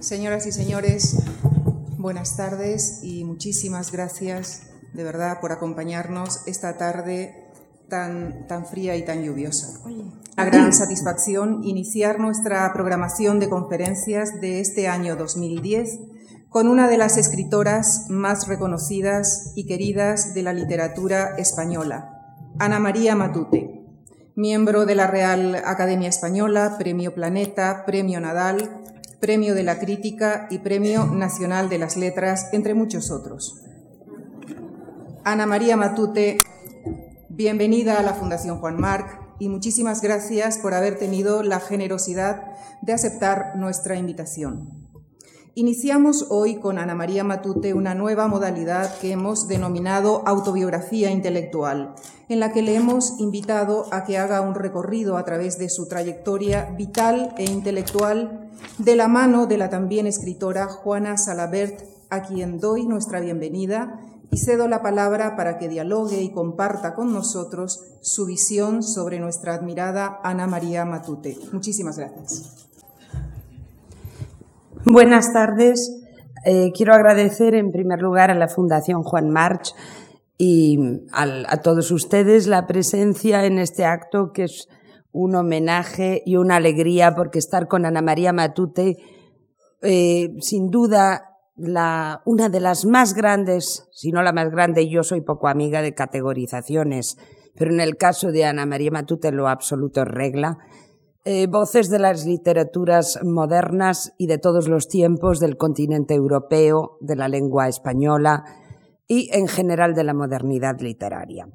Señoras y señores, buenas tardes y muchísimas gracias de verdad por acompañarnos esta tarde tan, tan una y tan lluviosa. Una gran satisfacción iniciar nuestra programación de conferencias de este año 2010 con una de las escritoras más reconocidas y queridas de la literatura española, Ana María Matute, miembro de la Real Academia Española, Premio Planeta, Premio Nadal, Premio de la Crítica y Premio Nacional de las Letras, entre muchos otros. Ana María Matute Bienvenida a la Fundación Juan Marc y muchísimas gracias por haber tenido la generosidad de aceptar nuestra invitación. Iniciamos hoy con Ana María Matute una nueva modalidad que hemos denominado autobiografía intelectual, en la que le hemos invitado a que haga un recorrido a través de su trayectoria vital e intelectual de la mano de la también escritora Juana Salabert, a quien doy nuestra bienvenida y cedo la palabra para que dialogue y comparta con nosotros su visión sobre nuestra admirada Ana María Matute. Muchísimas gracias. Buenas tardes. Eh, quiero agradecer en primer lugar a la Fundación Juan March y a todos ustedes la presencia en este acto que es un homenaje y una alegría porque estar con Ana María Matute eh, sin duda la, una de las más grandes, si no la más grande, yo soy poco amiga de categorizaciones, pero en el caso de Ana María Matute lo absoluto regla, eh, voces de las literaturas modernas y de todos los tiempos del continente europeo, de la lengua española y en general de la modernidad literaria.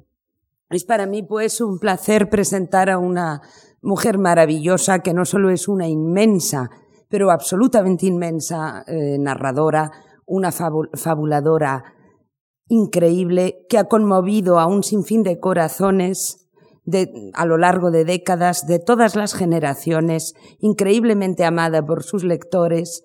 Es para mí pues un placer presentar a una mujer maravillosa que no solo es una inmensa pero absolutamente inmensa eh, narradora, una fabuladora increíble que ha conmovido a un sinfín de corazones a lo largo de décadas, de todas las generaciones, increíblemente amada por sus lectores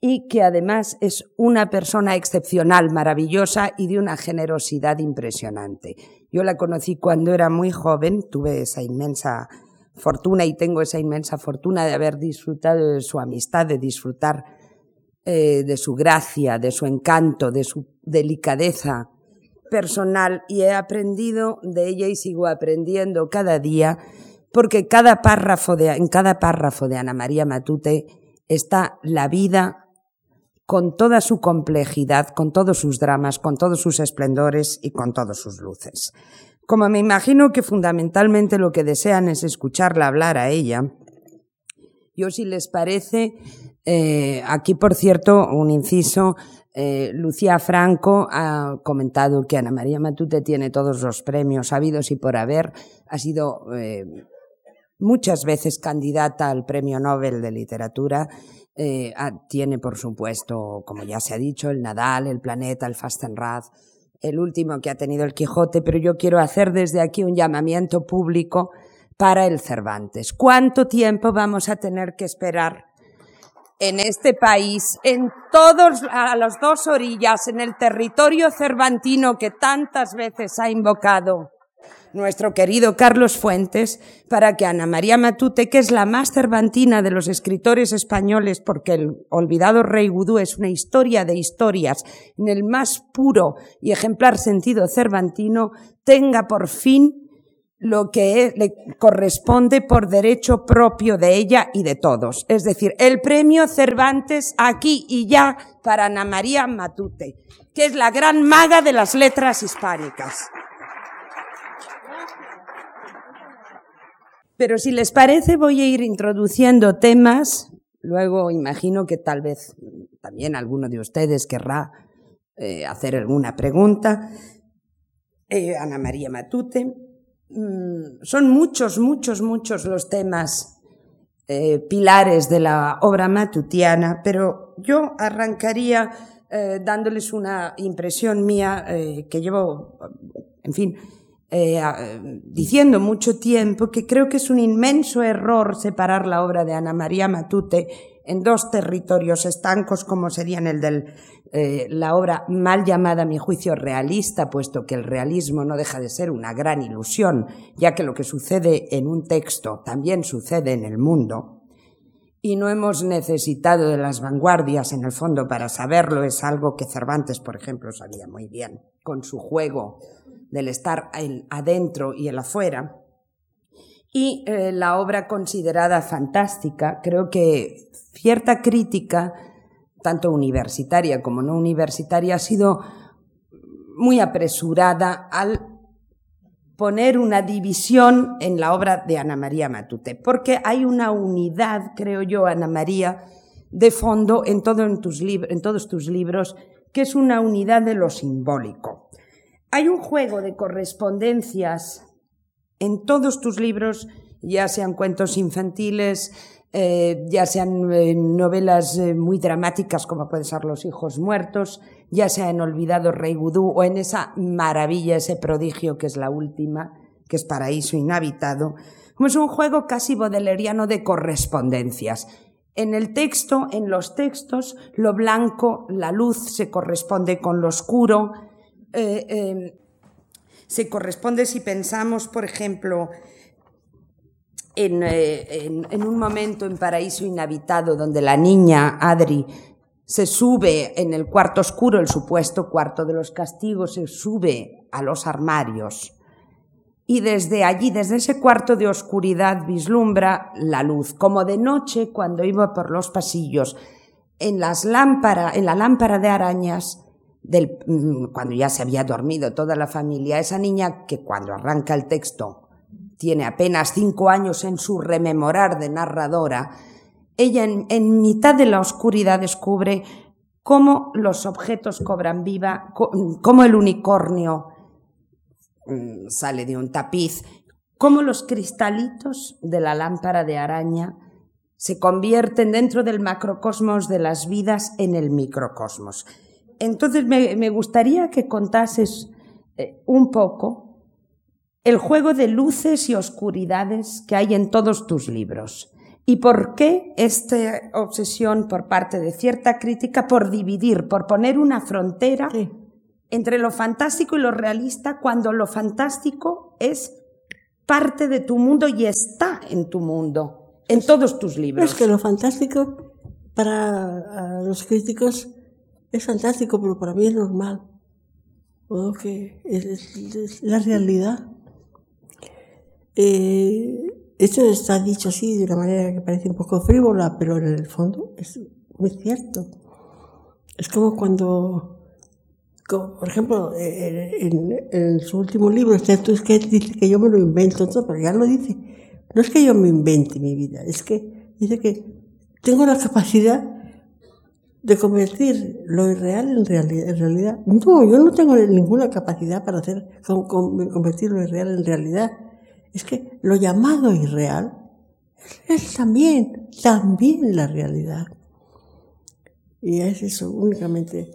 y que además es una persona excepcional, maravillosa y de una generosidad impresionante. Yo la conocí cuando era muy joven, tuve esa inmensa fortuna y tengo esa inmensa fortuna de haber disfrutado de su amistad, de disfrutar eh, de su gracia, de su encanto, de su delicadeza personal y he aprendido de ella y sigo aprendiendo cada día porque cada párrafo de, en cada párrafo de Ana María Matute está la vida con toda su complejidad, con todos sus dramas, con todos sus esplendores y con todas sus luces. Como me imagino que fundamentalmente lo que desean es escucharla hablar a ella, yo si les parece, eh, aquí por cierto, un inciso, eh, Lucía Franco ha comentado que Ana María Matute tiene todos los premios habidos y por haber, ha sido eh, muchas veces candidata al Premio Nobel de Literatura, tiene por supuesto, como ya se ha dicho, el Nadal, el Planeta, el Fastenrath, el último que ha tenido el Quijote, pero yo quiero hacer desde aquí un llamamiento público para el Cervantes. ¿Cuánto tiempo vamos a tener que esperar en este país, en todos, a las dos orillas, en el territorio cervantino que tantas veces ha invocado nuestro querido Carlos Fuentes, para que Ana María Matute, que es la más cervantina de los escritores españoles, porque el olvidado rey Vudú es una historia de historias, en el más puro y ejemplar sentido cervantino, tenga por fin lo que le corresponde por derecho propio de ella y de todos. Es decir, el premio Cervantes aquí y ya para Ana María Matute, que es la gran maga de las letras hispánicas. Pero si les parece, voy a ir introduciendo temas. Luego imagino que tal vez también alguno de ustedes querrá eh, hacer alguna pregunta. Eh, Ana María Matute. Mm, son muchos, muchos, muchos los temas eh, pilares de la obra matutiana, pero yo arrancaría dándoles una impresión mía que llevo, en fin, eh, diciendo mucho tiempo que creo que es un inmenso error separar la obra de Ana María Matute en dos territorios estancos como serían el de eh, la obra mal llamada a mi juicio realista, puesto que el realismo no deja de ser una gran ilusión, ya que lo que sucede en un texto también sucede en el mundo. y no hemos necesitado de las vanguardias en el fondo para saberlo. Es algo que Cervantes, por ejemplo, sabía muy bien con su juego del estar adentro y el afuera. Y eh, la obra considerada fantástica, creo que cierta crítica, tanto universitaria como no universitaria, ha sido muy apresurada al poner una división en la obra de Ana María Matute, porque hay una unidad, creo yo, Ana María, de fondo en, en, tus en todos tus libros, que es una unidad de lo simbólico. Hay un juego de correspondencias en todos tus libros, ya sean cuentos infantiles, eh, ya sean eh, novelas eh, muy dramáticas como pueden ser Los hijos muertos, ya sea en Olvidado Rey Gudú o en esa maravilla, ese prodigio que es la última, que es Paraíso Inhabitado, es un juego casi bodeleriano de correspondencias. En el texto, en los textos, lo blanco, la luz se corresponde con lo oscuro, se corresponde si pensamos, por ejemplo, eh, en, un momento en Paraíso Inhabitado donde la niña Adri se sube en el cuarto oscuro, el supuesto cuarto de los castigos, se sube a los armarios. Y desde allí, desde ese cuarto de oscuridad, vislumbra la luz, como de noche cuando iba por los pasillos, en, las lámpara, en la lámpara de arañas, del, mm, cuando ya se había dormido toda la familia, esa niña que cuando arranca el texto tiene apenas cinco años en su rememorar de narradora, ella en, mitad de la oscuridad descubre cómo los objetos cobran vida, cómo el unicornio mm, sale de un tapiz, cómo los cristalitos de la lámpara de araña se convierten dentro del macrocosmos de las vidas en el microcosmos. Entonces me, gustaría que contases eh, un poco el juego de luces y oscuridades que hay en todos tus libros. ¿Y por qué esta obsesión por parte de cierta crítica por dividir, por poner una frontera entre lo fantástico y lo realista cuando lo fantástico es parte de tu mundo y está en tu mundo, en todos tus libros? Es que lo fantástico para los críticos es fantástico, pero para mí es normal. O que es la realidad. Eh, esto está dicho así de una manera que parece un poco frívola, pero en el fondo es muy cierto. Es como cuando, por ejemplo, en, su último libro, es que dice que yo me lo invento todo, pero ya lo dice. No es que yo me invente mi vida, es que dice que tengo la capacidad de convertir lo irreal en realidad. No, yo no tengo ninguna capacidad para hacer convertir lo irreal en realidad es que lo llamado irreal es también, también la realidad. Y es eso únicamente.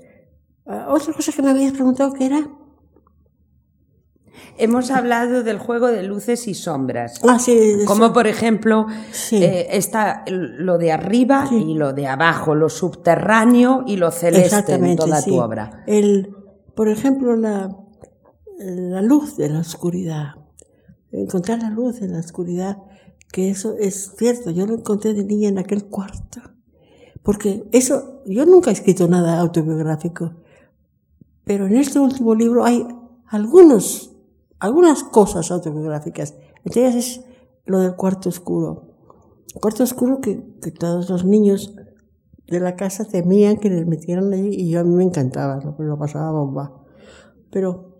Ah, otra cosa que me habías preguntado que era. Hemos hablado del juego de luces y sombras. Ah, sí, como por ejemplo, eh, está lo de arriba y lo de abajo, lo subterráneo y lo celeste en toda tu obra. El, por ejemplo, la, la luz de la oscuridad encontrar la luz en la oscuridad, que eso es cierto, yo lo encontré de niña en aquel cuarto. Porque eso, yo nunca he escrito nada autobiográfico, pero en este último libro hay algunos, algunas cosas autobiográficas. Entre ellas es lo del cuarto oscuro. Cuarto oscuro que, que todos los niños de la casa temían que les metieran allí y yo a mí me encantaba, lo, lo pasaba bomba. Pero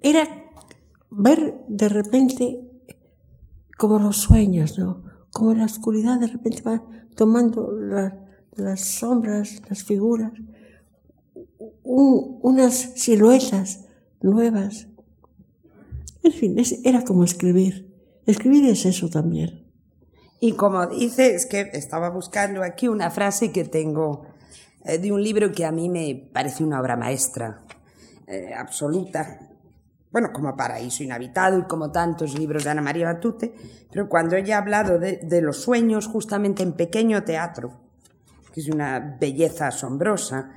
era ver de repente como los sueños, ¿no? Como la oscuridad de repente va tomando las sombras, las figuras, unas siluetas nuevas. En fin, era como escribir. Escribir es eso también. Y como dices, que estaba buscando aquí una frase que tengo eh, de un libro que a mí me parece una obra maestra, eh, absoluta, bueno, como Paraíso Inhabitado y como tantos libros de Ana María Batute, pero cuando ella ha hablado de, los sueños justamente en pequeño teatro, que es una belleza asombrosa,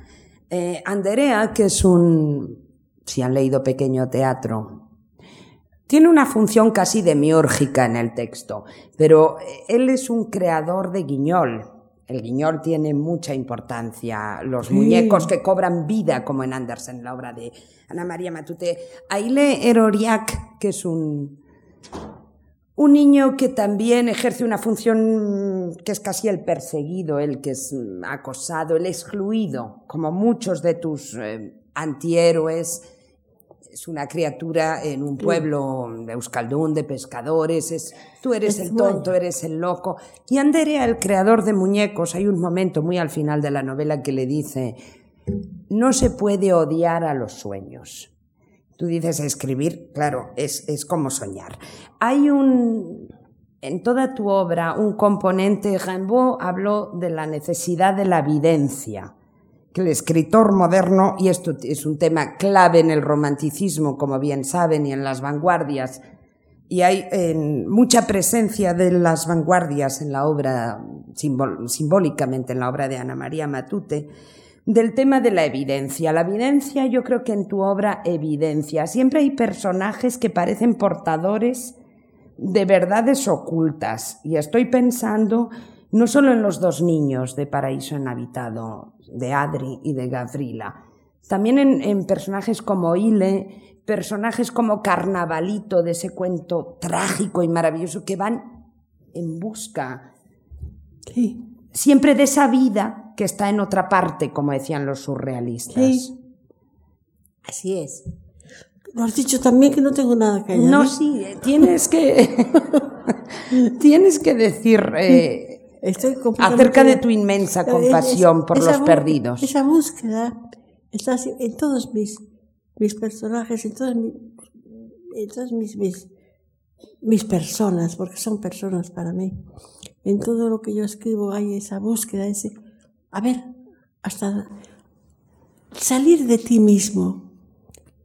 eh, Anderea, que es un, si han leído pequeño teatro, tiene una función casi demiórgica en el texto, pero él es un creador de guiñol. El guiñol tiene mucha importancia. Los muñecos que cobran vida, como en Andersen, la obra de Ana María Matute. Aile Eroriak, que es un, un niño que también ejerce una función que es casi el perseguido, el que es acosado, el excluido, como muchos de tus eh, antihéroes es una criatura en un pueblo de Euskaldún, de pescadores, es, tú eres el tonto, eres el loco. Y Anderea, el creador de muñecos, hay un momento muy al final de la novela que le dice, no se puede odiar a los sueños. Tú dices escribir, claro, es, es como soñar. Hay un, en toda tu obra, un componente, Rimbaud habló de la necesidad de la evidencia que el escritor moderno, y esto es un tema clave en el romanticismo, como bien saben, y en las vanguardias, y hay mucha presencia de las vanguardias en la obra, simbólicamente en la obra de Ana María Matute, del tema de la evidencia. La evidencia, yo creo que en tu obra evidencia. Siempre hay personajes que parecen portadores de verdades ocultas. Y estoy pensando no solo en los dos niños de Paraíso Inhabitado, de Adri y de Gavrila, también en, personajes como Ile, personajes como Carnavalito de ese cuento trágico y maravilloso que van en busca siempre de esa vida que está en otra parte, como decían los surrealistas. Así es. Lo has dicho también que no tengo nada que añadir. No, sí, tienes que, tienes que decir eh, acerca de tu inmensa compasión por los perdidos. Esa búsqueda está en todos mis, mis personajes, en todas, mis, en todas mis, mis, mis personas, porque son personas para mí. En todo lo que yo escribo hay esa búsqueda, ese, a ver, hasta salir de ti mismo,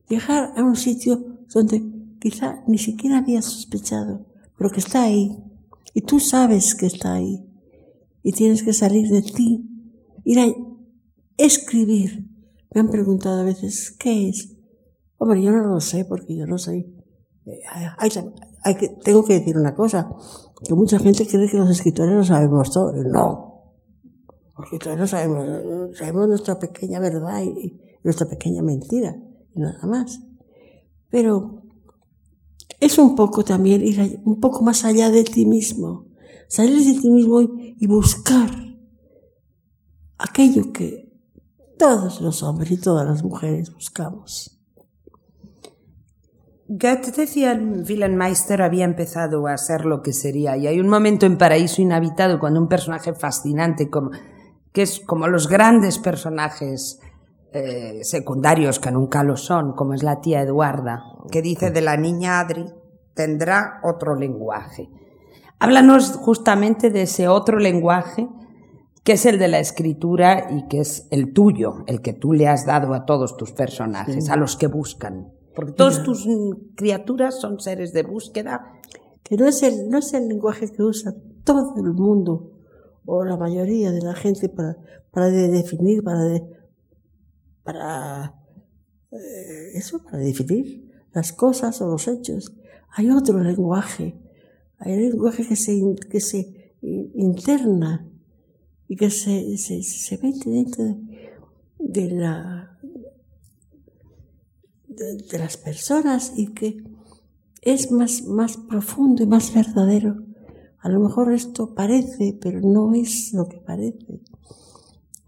viajar a un sitio donde quizá ni siquiera había sospechado, pero que está ahí, y tú sabes que está ahí y tienes que salir de ti, ir a escribir. Me han preguntado a veces, ¿qué es? Hombre, yo no lo sé porque yo no soy... Eh, hay, que, tengo que decir una cosa, que mucha gente cree que los escritores lo sabemos todo. No, los escritores no sabemos, sabemos nuestra pequeña verdad y, nuestra pequeña mentira, y nada más. Pero es un poco también ir un poco más allá de ti mismo salir de ti mismo y buscar aquello que todos los hombres y todas las mujeres buscamos. Goethe decía, Wilhelmeister había empezado a ser lo que sería, y hay un momento en Paraíso Inhabitado cuando un personaje fascinante, como, que es como los grandes personajes eh, secundarios que nunca lo son, como es la tía Eduarda, que dice de la niña Adri, tendrá otro lenguaje. Háblanos justamente de ese otro lenguaje que es el de la escritura y que es el tuyo, el que tú le has dado a todos tus personajes, a los que buscan. Porque todas tus criaturas son seres de búsqueda. Que no es, el, no es el lenguaje que usa todo el mundo o la mayoría de la gente para, para definir, para, para eh, eso, para definir las cosas o los hechos. Hay otro lenguaje hay un lenguaje que se, que se interna y que se, se, se mete dentro de, la, de, las personas y que es más, más profundo y más verdadero. A lo mejor esto parece, pero no es lo que parece.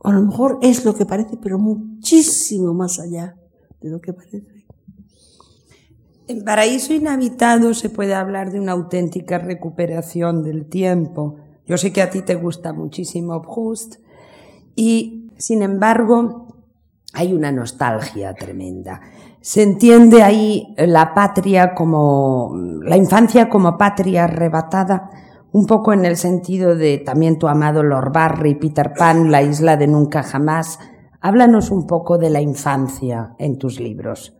A lo mejor es lo que parece, pero muchísimo más allá de lo que parece. En Paraíso Inhabitado se puede hablar de una auténtica recuperación del tiempo. Yo sé que a ti te gusta muchísimo Proust y, sin embargo, hay una nostalgia tremenda. Se entiende ahí la patria como, la infancia como patria arrebatada, un poco en el sentido de también tu amado Lord Barry, Peter Pan, La isla de nunca jamás. Háblanos un poco de la infancia en tus libros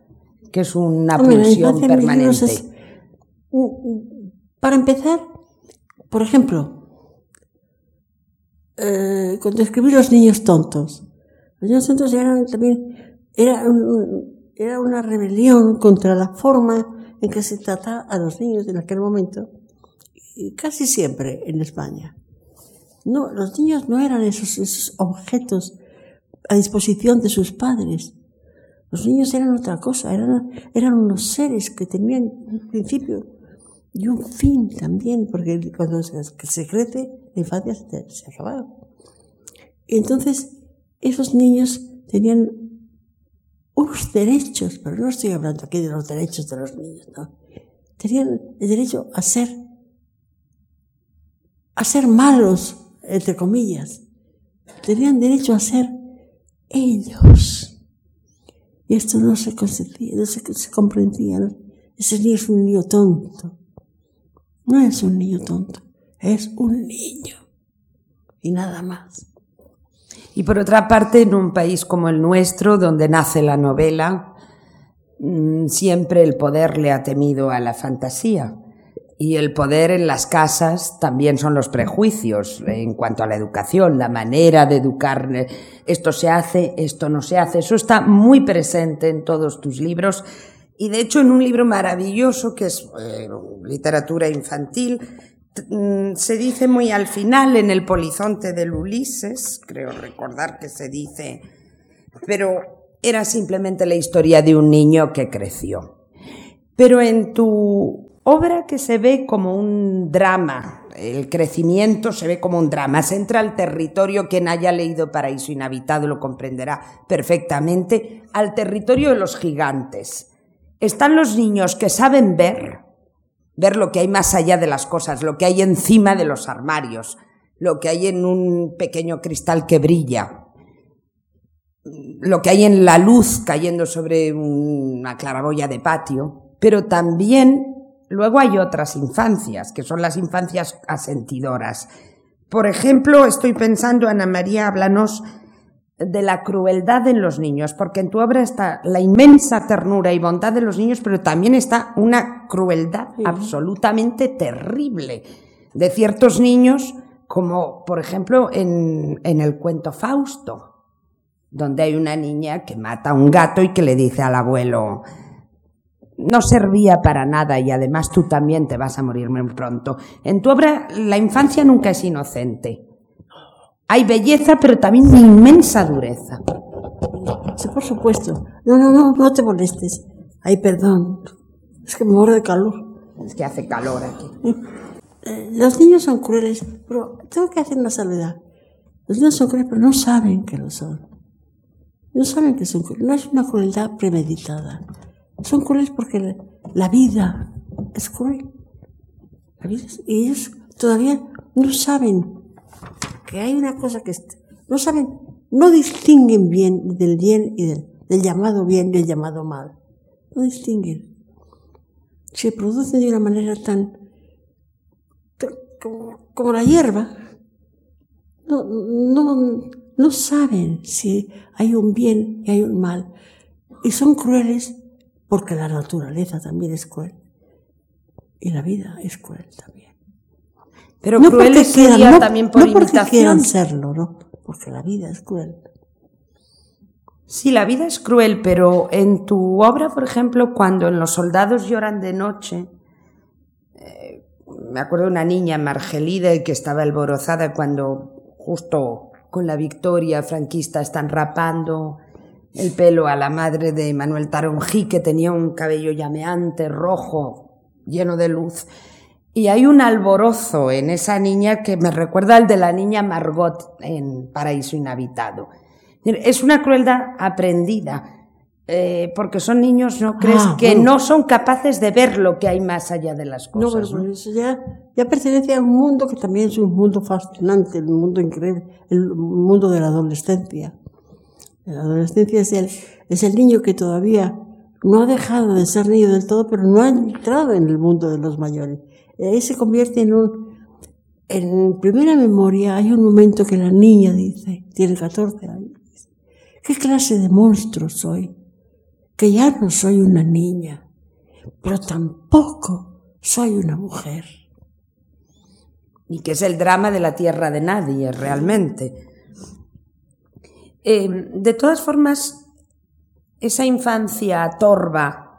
que es una pulsión permanente. para empezar, por ejemplo, eh, cuando escribí Los niños tontos, los niños tontos eran también era, era una rebelión contra la forma en que se trataba a los niños en aquel momento, y casi siempre en España. No, los niños no eran esos, esos objetos a disposición de sus padres. Los niños eran otra cosa, eran, eran unos seres que tenían un principio y un fin también, porque cuando se, crece, la infancia se, se acababa. Entonces, esos niños tenían unos derechos, pero no estoy hablando aquí de los derechos de los niños, no. Tenían el derecho a ser, a ser malos, entre comillas. Tenían derecho a ser ellos. Y esto no se consentía, no se, comprendía. Ese niño es un niño tonto. No es un niño tonto, es un niño. Y nada más. Y por otra parte, en un país como el nuestro, donde nace la novela, mm, siempre el poder le ha temido a la fantasía. Y el poder en las casas también son los prejuicios en cuanto a la educación, la manera de educar. Esto se hace, esto no se hace. Eso está muy presente en todos tus libros. Y de hecho, en un libro maravilloso que es eh, literatura infantil, mm, se dice muy al final en el polizonte del Ulises, creo recordar que se dice, pero era simplemente la historia de un niño que creció. Pero en tu obra que se ve como un drama, el crecimiento se ve como un drama, se entra al territorio, quien haya leído Paraíso Inhabitado lo comprenderá perfectamente, al territorio de los gigantes. Están los niños que saben ver, ver lo que hay más allá de las cosas, lo que hay encima de los armarios, lo que hay en un pequeño cristal que brilla, lo que hay en la luz cayendo sobre una claraboya de patio, pero también Luego hay otras infancias, que son las infancias asentidoras. Por ejemplo, estoy pensando, Ana María, háblanos de la crueldad en los niños, porque en tu obra está la inmensa ternura y bondad de los niños, pero también está una crueldad absolutamente terrible de ciertos niños, como por ejemplo en, en el cuento Fausto, donde hay una niña que mata a un gato y que le dice al abuelo, no servía para nada y además tú también te vas a morir muy pronto. En tu obra la infancia nunca es inocente. Hay belleza, pero también una inmensa dureza. Sí, por supuesto. No, no, no, no te molestes. Ay, perdón. Es que me muero de calor. Es que hace calor aquí. Eh, los niños son crueles, pero tengo que hacer una salvedad. Los niños son crueles, pero no saben que lo son. No saben que son crueles. No es una crueldad premeditada. Son crueles porque la vida es cruel. y ellos todavía no saben que hay una cosa que no saben, no distinguen bien del bien y del, llamado bien y del llamado mal. No distinguen. Se producen de una manera tan, como, la hierba. No, no, no saben si hay un bien y hay un mal. Y son crueles porque la naturaleza también es cruel. Y la vida es cruel también. Pero no cruel sería también por no imitación. quieran serlo, ¿no? Porque la vida es cruel. Sí, la vida es cruel, pero en tu obra, por ejemplo, cuando en Los soldados lloran de noche, eh, me acuerdo de una niña, Margelide, que estaba alborozada cuando justo con la victoria franquista están rapando el pelo a la madre de Manuel Taronjí, que tenía un cabello llameante, rojo, lleno de luz. Y hay un alborozo en esa niña que me recuerda al de la niña Margot en Paraíso Inhabitado. Es una crueldad aprendida, eh, porque son niños, ¿no crees? Ah, que no son capaces de ver lo que hay más allá de las cosas. No, pero eso ya, ya pertenece a un mundo que también es un mundo fascinante, un mundo increíble, el mundo de la adolescencia. La adolescencia es el, es el niño que todavía no ha dejado de ser niño del todo, pero no ha entrado en el mundo de los mayores. Y ahí se convierte en un... En primera memoria hay un momento que la niña dice, tiene 14 años, ¿qué clase de monstruo soy? Que ya no soy una niña, pero tampoco soy una mujer. Y que es el drama de la tierra de nadie, realmente eh, de todas formas, esa infancia torva,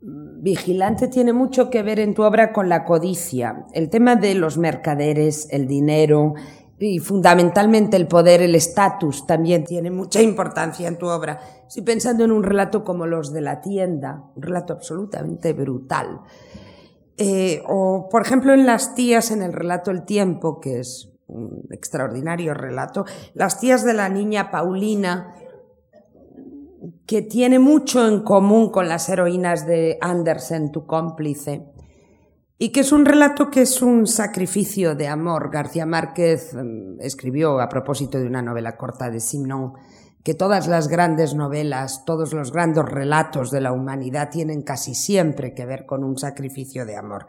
Vigilante tiene mucho que ver en tu obra con la codicia, el tema de los mercaderes, el dinero y fundamentalmente el poder, el estatus también tiene mucha importancia en tu obra. Estoy pensando en un relato como los de la tienda, un relato absolutamente brutal. Eh, o, por ejemplo, en Las tías, en el relato El tiempo, que es un extraordinario relato, Las tías de la niña Paulina, que tiene mucho en común con las heroínas de Andersen, tu cómplice, y que es un relato que es un sacrificio de amor. García Márquez mm, escribió a propósito de una novela corta de Simon que todas las grandes novelas, todos los grandes relatos de la humanidad tienen casi siempre que ver con un sacrificio de amor.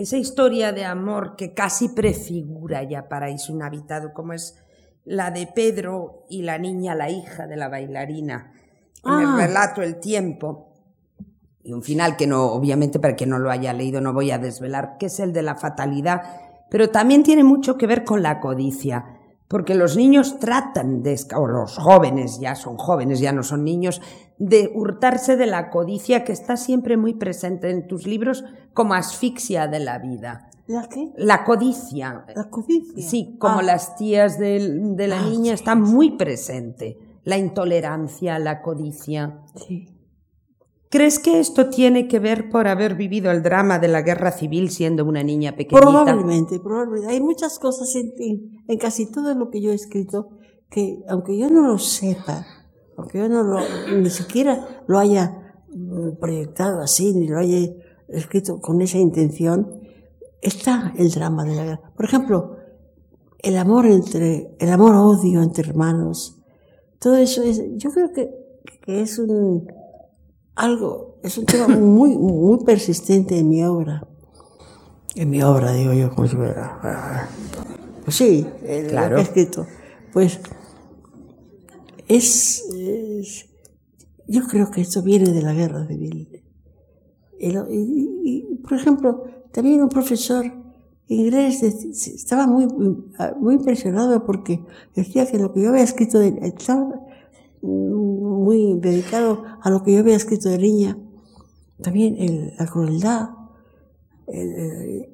Esa historia de amor que casi prefigura ya Paraíso Inhabitado, como es la de Pedro y la niña, la hija de la bailarina, en el Ah. relato El tiempo. Y un final que no, obviamente, para quien no lo haya leído, no voy a desvelar, que es el de la fatalidad, pero también tiene mucho que ver con la codicia, porque los niños tratan de, o los jóvenes, ya son jóvenes, ya no son niños, de hurtarse de la codicia que está siempre muy presente en tus libros como asfixia de la vida. ¿La qué? La codicia, La codicia. Sí, como Ah, las tías del- de, la Ah, niña sí, está muy presente. La intolerancia, la codicia. Sí. ¿Crees que esto tiene que ver por haber vivido el drama de la guerra civil siendo una niña pequeñita? Probablemente, probablemente. Hay muchas cosas en, en- en casi todo lo que yo he escrito que, aunque yo no lo sepa, aunque yo no lo, ni siquiera lo haya mm, proyectado así, ni lo haya escrito con esa intención, está el drama de la guerra. Por ejemplo, el amor entre, el amor-odio entre hermanos, todo eso es, yo creo que, que es un, algo, es un tema muy, muy persistente en mi obra. En mi obra, digo yo, como si fuera- Pues sí, en lo Claro. que he escrito. Pues es, Yo creo que esto viene de la guerra civil. Y, por ejemplo, también un profesor inglés estaba muy, muy impresionado porque decía que lo que yo había escrito de, estaba muy dedicado a lo que yo había escrito de niña. También la crueldad, el-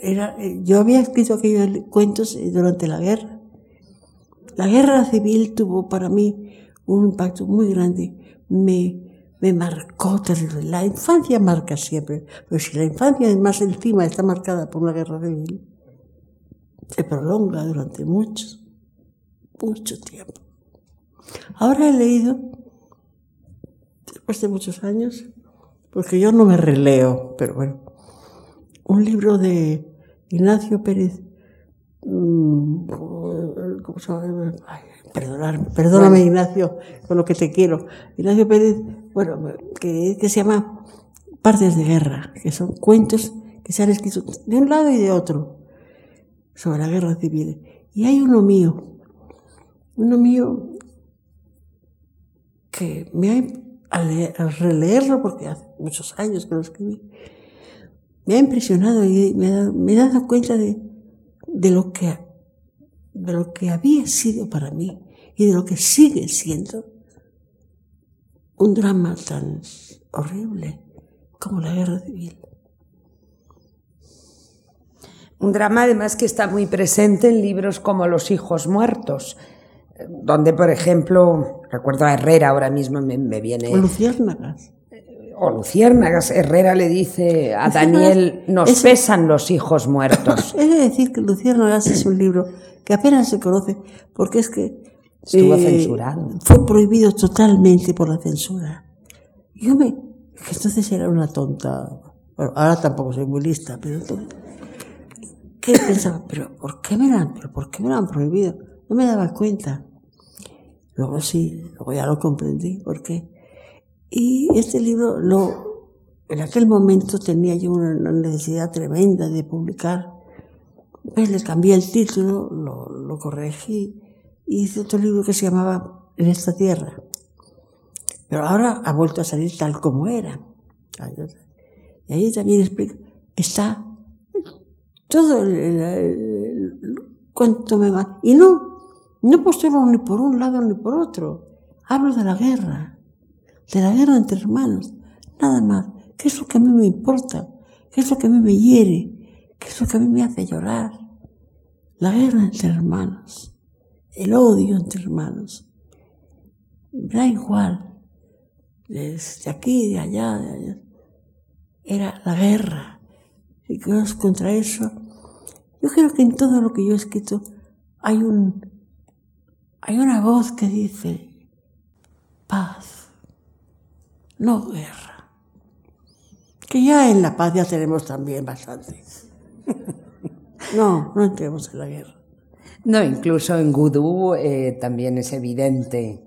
era, yo había escrito aquellos cuentos durante la guerra. La guerra civil tuvo para mí un impacto muy grande. Me, me marcó terrible. La infancia marca siempre, pero si la infancia además encima está marcada por una guerra civil, se prolonga durante mucho, mucho tiempo. Ahora he leído, después de muchos años, porque yo no me releo, pero bueno, un libro de Ignacio Pérez. mm, ¿Cómo se llama? Ay, perdonarme, perdóname, Ignacio, con lo que te quiero. Ignacio Pérez, bueno, que, que se llama Partes de Guerra, que son cuentos que se han escrito de un lado y de otro sobre la guerra civil. Y hay uno mío, uno mío que me ha, al, leer- al releerlo, porque hace muchos años que lo escribí, me ha impresionado y me, ha dado- me he dado cuenta de, de, lo que, de lo que había sido para mí y de lo que sigue siendo un drama tan horrible como la guerra civil. Un drama además que está muy presente en libros como Los hijos muertos, eh, donde, por ejemplo, recuerdo a Herrera ahora mismo me, me viene, O Luciérnagas. O Luciérnagas, Herrera le dice a Daniel, nos es- pesan los hijos muertos. He de decir que Luciérnagas es un libro que apenas se conoce porque es que eh, Estuvo censurado. Fue prohibido totalmente por la censura. Yo me... que entonces era una tonta. Bueno, ahora tampoco soy muy lista, pero entonces... ¿Qué pensaba? ¿Pero por qué me la han, pero por qué me la han prohibido? No me daba cuenta. Luego sí, luego ya lo comprendí, por qué. Y este libro, lo, en aquel momento tenía yo una, necesidad tremenda de publicar. Pues le cambié el título, lo, lo corregí y hice otro libro que se llamaba En esta tierra. Pero ahora ha vuelto a salir tal como era. Y ahí también explico, está todo el, el- el- cuánto me va. Y no, no postulo ni por un lado ni por otro. Hablo de la guerra, de la guerra entre hermanos, nada más. ¿qué es lo que a mí me importa? ¿Qué es lo que a mí me hiere? ¿Qué es lo que a mí me hace llorar? La guerra entre hermanos, el odio entre hermanos. Da igual, desde aquí, de allá, de allá. Era la guerra. Y contra eso, yo creo que en todo lo que yo he escrito hay un, hay una voz que dice paz, no guerra. Que ya en la paz ya tenemos también bastante. No, no entremos en la guerra. No, incluso en Gudú eh, también es evidente,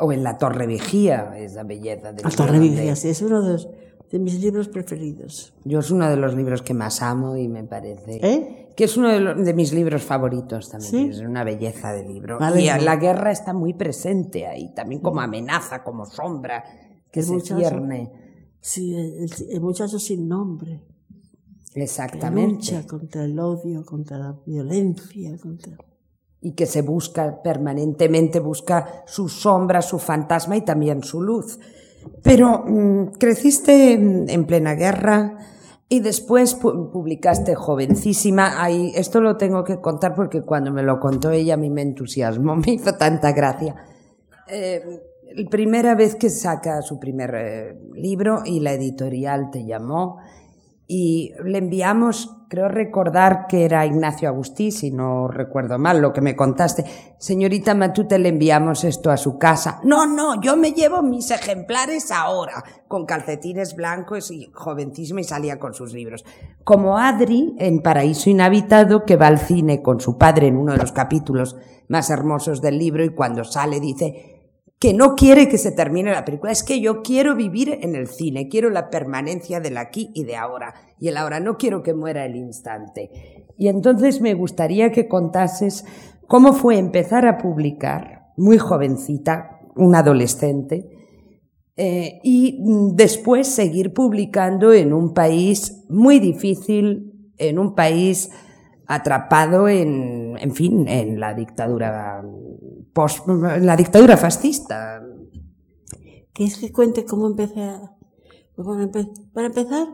o en la Torre Vigía, esa belleza. De la Torre Vigía, sí, es uno de, los, de, mis libros preferidos. Yo es uno de los libros que más amo y me parece... ¿Eh? Que es uno de, mis libros favoritos también, es una belleza de libro. y la guerra está muy presente ahí, también como amenaza, como sombra, que se cierne. Sí, el muchacho sin nombre. Exactamente. lucha contra el odio, contra la violencia, contra... Y que se busca permanentemente, busca su sombra, su fantasma y también su luz. Pero mm, creciste en plena guerra y después publicaste jovencísima. Ahí, esto lo tengo que contar porque cuando me lo contó ella a mí me entusiasmó, me hizo tanta gracia. Eh, primera vez que saca su primer eh, libro y la editorial te llamó y le enviamos, creo recordar que era Ignacio Agustí, si no recuerdo mal lo que me contaste. Señorita Matute, le enviamos esto a su casa. No, no, yo me llevo mis ejemplares ahora, con calcetines blancos y joventísimo y salía con sus libros. Como Adri, en Paraíso Inhabitado, que va al cine con su padre en uno de los capítulos más hermosos del libro y cuando sale dice, que no quiere que se termine la película, es que yo quiero vivir en el cine, quiero la permanencia del aquí y de ahora, y el ahora no quiero que muera el instante. Y entonces me gustaría que contases cómo fue empezar a publicar, muy jovencita, un adolescente, eh, y después seguir publicando en un país muy difícil, en un país atrapado en, en fin, en la dictadura la dictadura fascista. es que cuente cómo empecé a... Para empezar,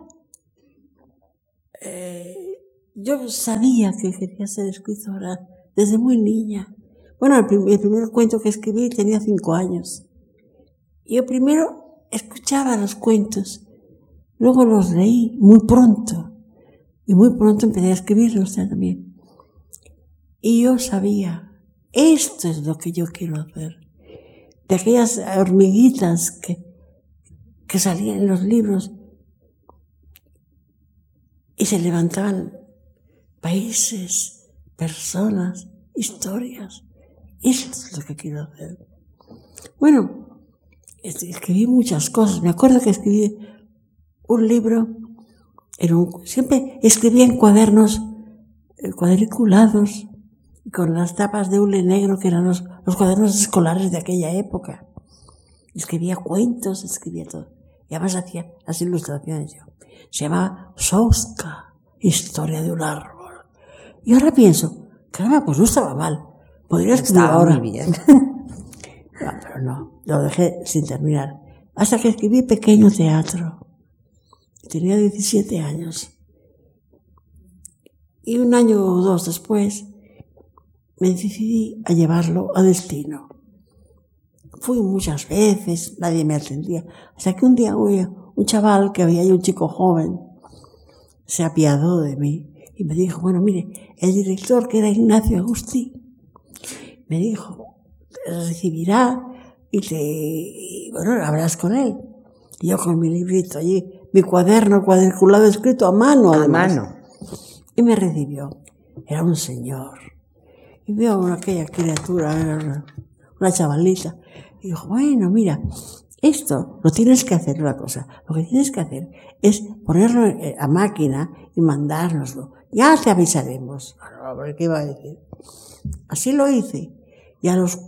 eh, yo sabía que quería ser escritora desde muy niña. Bueno, el, primer cuento que escribí tenía cinco años. Yo primero escuchaba los cuentos, luego los leí muy pronto y muy pronto empecé a escribirlos también. Y yo sabía esto es lo que yo quiero hacer. De aquellas hormiguitas que, que salían en los libros y se levantaban países, personas, historias. Esto es lo que quiero hacer. Bueno, escribí muchas cosas. Me acuerdo que escribí un libro, siempre escribía en cuadernos eh, cuadriculados con las tapas de hule negro que eran los, cuadernos escolares de aquella época. Escribía cuentos, escribía todo. Y además hacía las ilustraciones yo. Se llamaba Souska, Historia de un árbol. Y ahora pienso, caramba, pues no estaba mal. Podría escribir ahora. Muy bien. no, pero no, lo dejé sin terminar. Hasta que escribí Pequeño Teatro. Tenía 17 años. Y un año o dos después me decidí a llevarlo a destino. Fui muchas veces, nadie me atendía, hasta que un día un chaval que había un chico joven, se apiadó de mí y me dijo, bueno, mire, el director que era Ignacio Agustí, me dijo, te recibirá y te, bueno, hablas con él. Y yo con mi librito allí, mi cuaderno cuadriculado escrito a mano. A mano. Y me recibió. Era un señor y veo a aquella criatura, una, chavalita, y digo, bueno, mira, esto lo tienes que hacer una cosa. Lo que tienes que hacer es ponerlo eh, a máquina y mandárnoslo. Ya te avisaremos. A ver qué iba a decir. Así lo hice. Y a los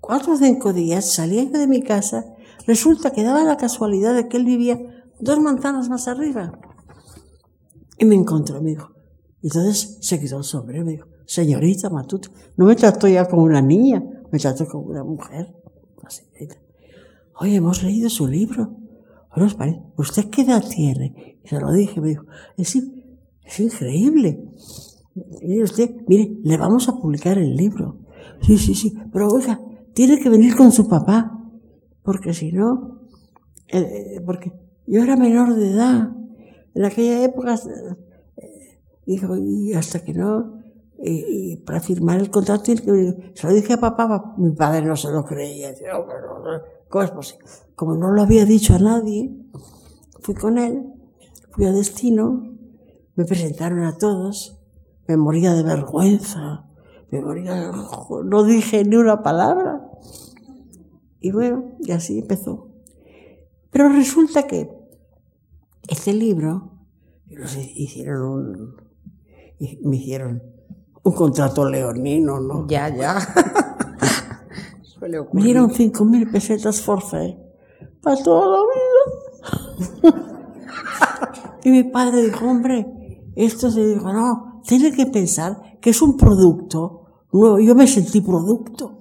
cuatro o cinco días, saliendo de mi casa, resulta que daba la casualidad de que él vivía dos manzanas más arriba. Y me encontró, me dijo. Y entonces se quedó el sombrero, me dijo, señorita Matute, no me trato ya como una niña, me trato como una mujer. Oye, hemos leído su libro. ¿Usted qué edad tiene? Y se lo dije, me dijo, es, es increíble. Mire usted, mire, le vamos a publicar el libro. Sí, sí, sí, pero oiga, tiene que venir con su papá, porque si no, eh, porque yo era menor de edad. En aquella época, eh, dijo, y hasta que no, y, para firmar el contrato. Se lo dije a papá, mi padre no se lo creía. Como no lo había dicho a nadie, fui con él, fui a destino, me presentaron a todos, me moría de vergüenza, me moría de... no dije ni una palabra. Y bueno, y así empezó. Pero resulta que este libro, hicieron un, me hicieron un contrato leonino, ¿no? Ya, ya. me dieron cinco mil pesetas forfait para toda la vida. y mi padre dijo, hombre, esto se dijo, no, tiene que pensar que es un producto nuevo. Yo me sentí producto.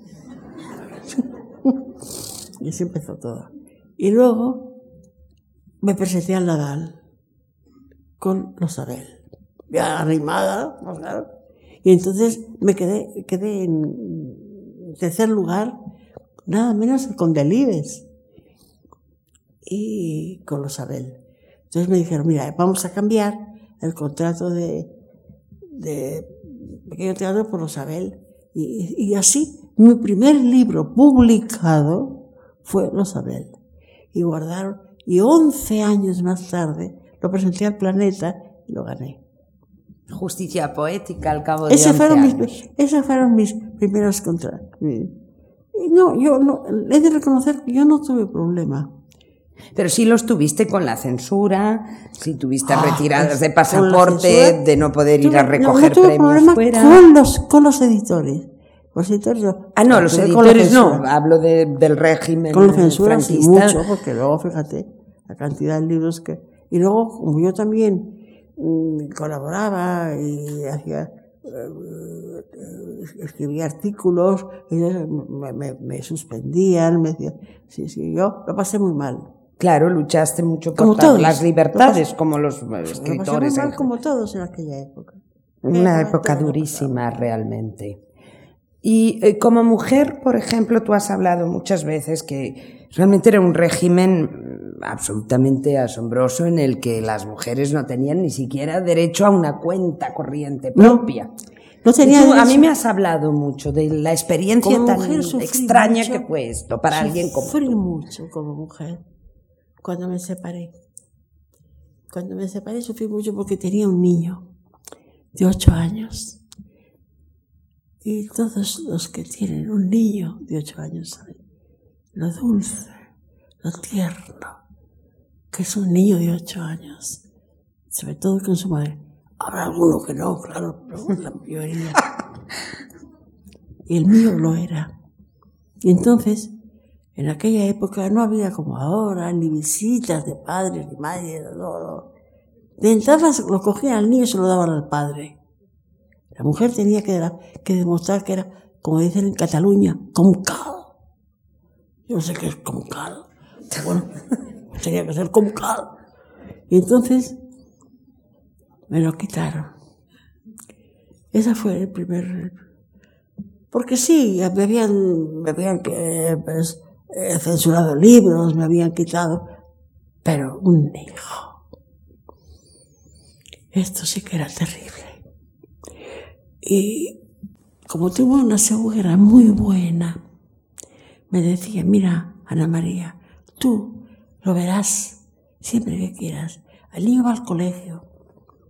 y así empezó todo. Y luego me presenté al Nadal con Rosabel. Ya animada, Y entonces me quedé, quedé en tercer lugar, nada menos que con Delibes y con Rosabel. Entonces me dijeron, mira, vamos a cambiar el contrato de, de Pequeño Teatro por Rosabel. Y, y así, mi primer libro publicado fue Rosabel. Y guardaron, y 11 años más tarde lo presenté al Planeta y lo gané. Justicia poética al cabo de Ese 11 fueron años. Mis, esos fueron mis primeros contratos. No, yo no, he de reconocer que yo no tuve problema. Pero sí los tuviste con la censura, si tuviste Ah, retiradas de pasaporte, censura. de no poder ir a no, recoger no tuve premios fuera. Con los, con los editores. Los editores no. Ah, no, los editores no, hablo de- del régimen Con la censura sí, franquista. mucho, porque luego, fíjate, la cantidad de libros que... Y luego, como yo también mm, colaboraba y hacía... eh, escribía artículos, ellos me, me- me suspendían, me decían... Sí, sí, yo lo pasé muy mal. Claro, luchaste mucho por Como todos. las libertades, Lo como los eh, Lo pasé muy escritores. mal como todos en aquella época. Una época durísima realmente. Y eh, como mujer, por ejemplo, tú has hablado muchas veces que realmente era un régimen absolutamente asombroso en el que las mujeres no tenían ni siquiera derecho a una cuenta corriente No. propia. No tenía Y tú, a mí me has hablado mucho de la experiencia Como tan extraña mucho. que fue esto para alguien como Sufrí mucho como mujer cuando me separé. Cuando me separé sufrí mucho porque tenía un niño de ocho años. Y todos los que tienen un niño de ocho años saben lo dulce, lo tierno, que es un niño de ocho años. Sobre todo con su madre. Habrá alguno que no, claro, pero la mayoría. Y el mío lo era. Y entonces, en aquella época no había como ahora, ni visitas de padres, ni madres, no, no. De entrada se lo cogían al niño y se lo daban al padre. La mujer tenía que, que demostrar que era, como dicen en Cataluña, comcal. Yo sé qué es comcal. pero Bueno, tenía que ser comcal. Y entonces, me lo quitaron. Esa fue el primer... Porque sí, me habían, me habían pues, eh, censurado libros, me habían quitado, pero un hijo. Esto sí que era terrible. Y como tuvo una suegra muy buena, me decía, mira, Ana María, tú lo verás siempre que quieras. El niño va al colegio,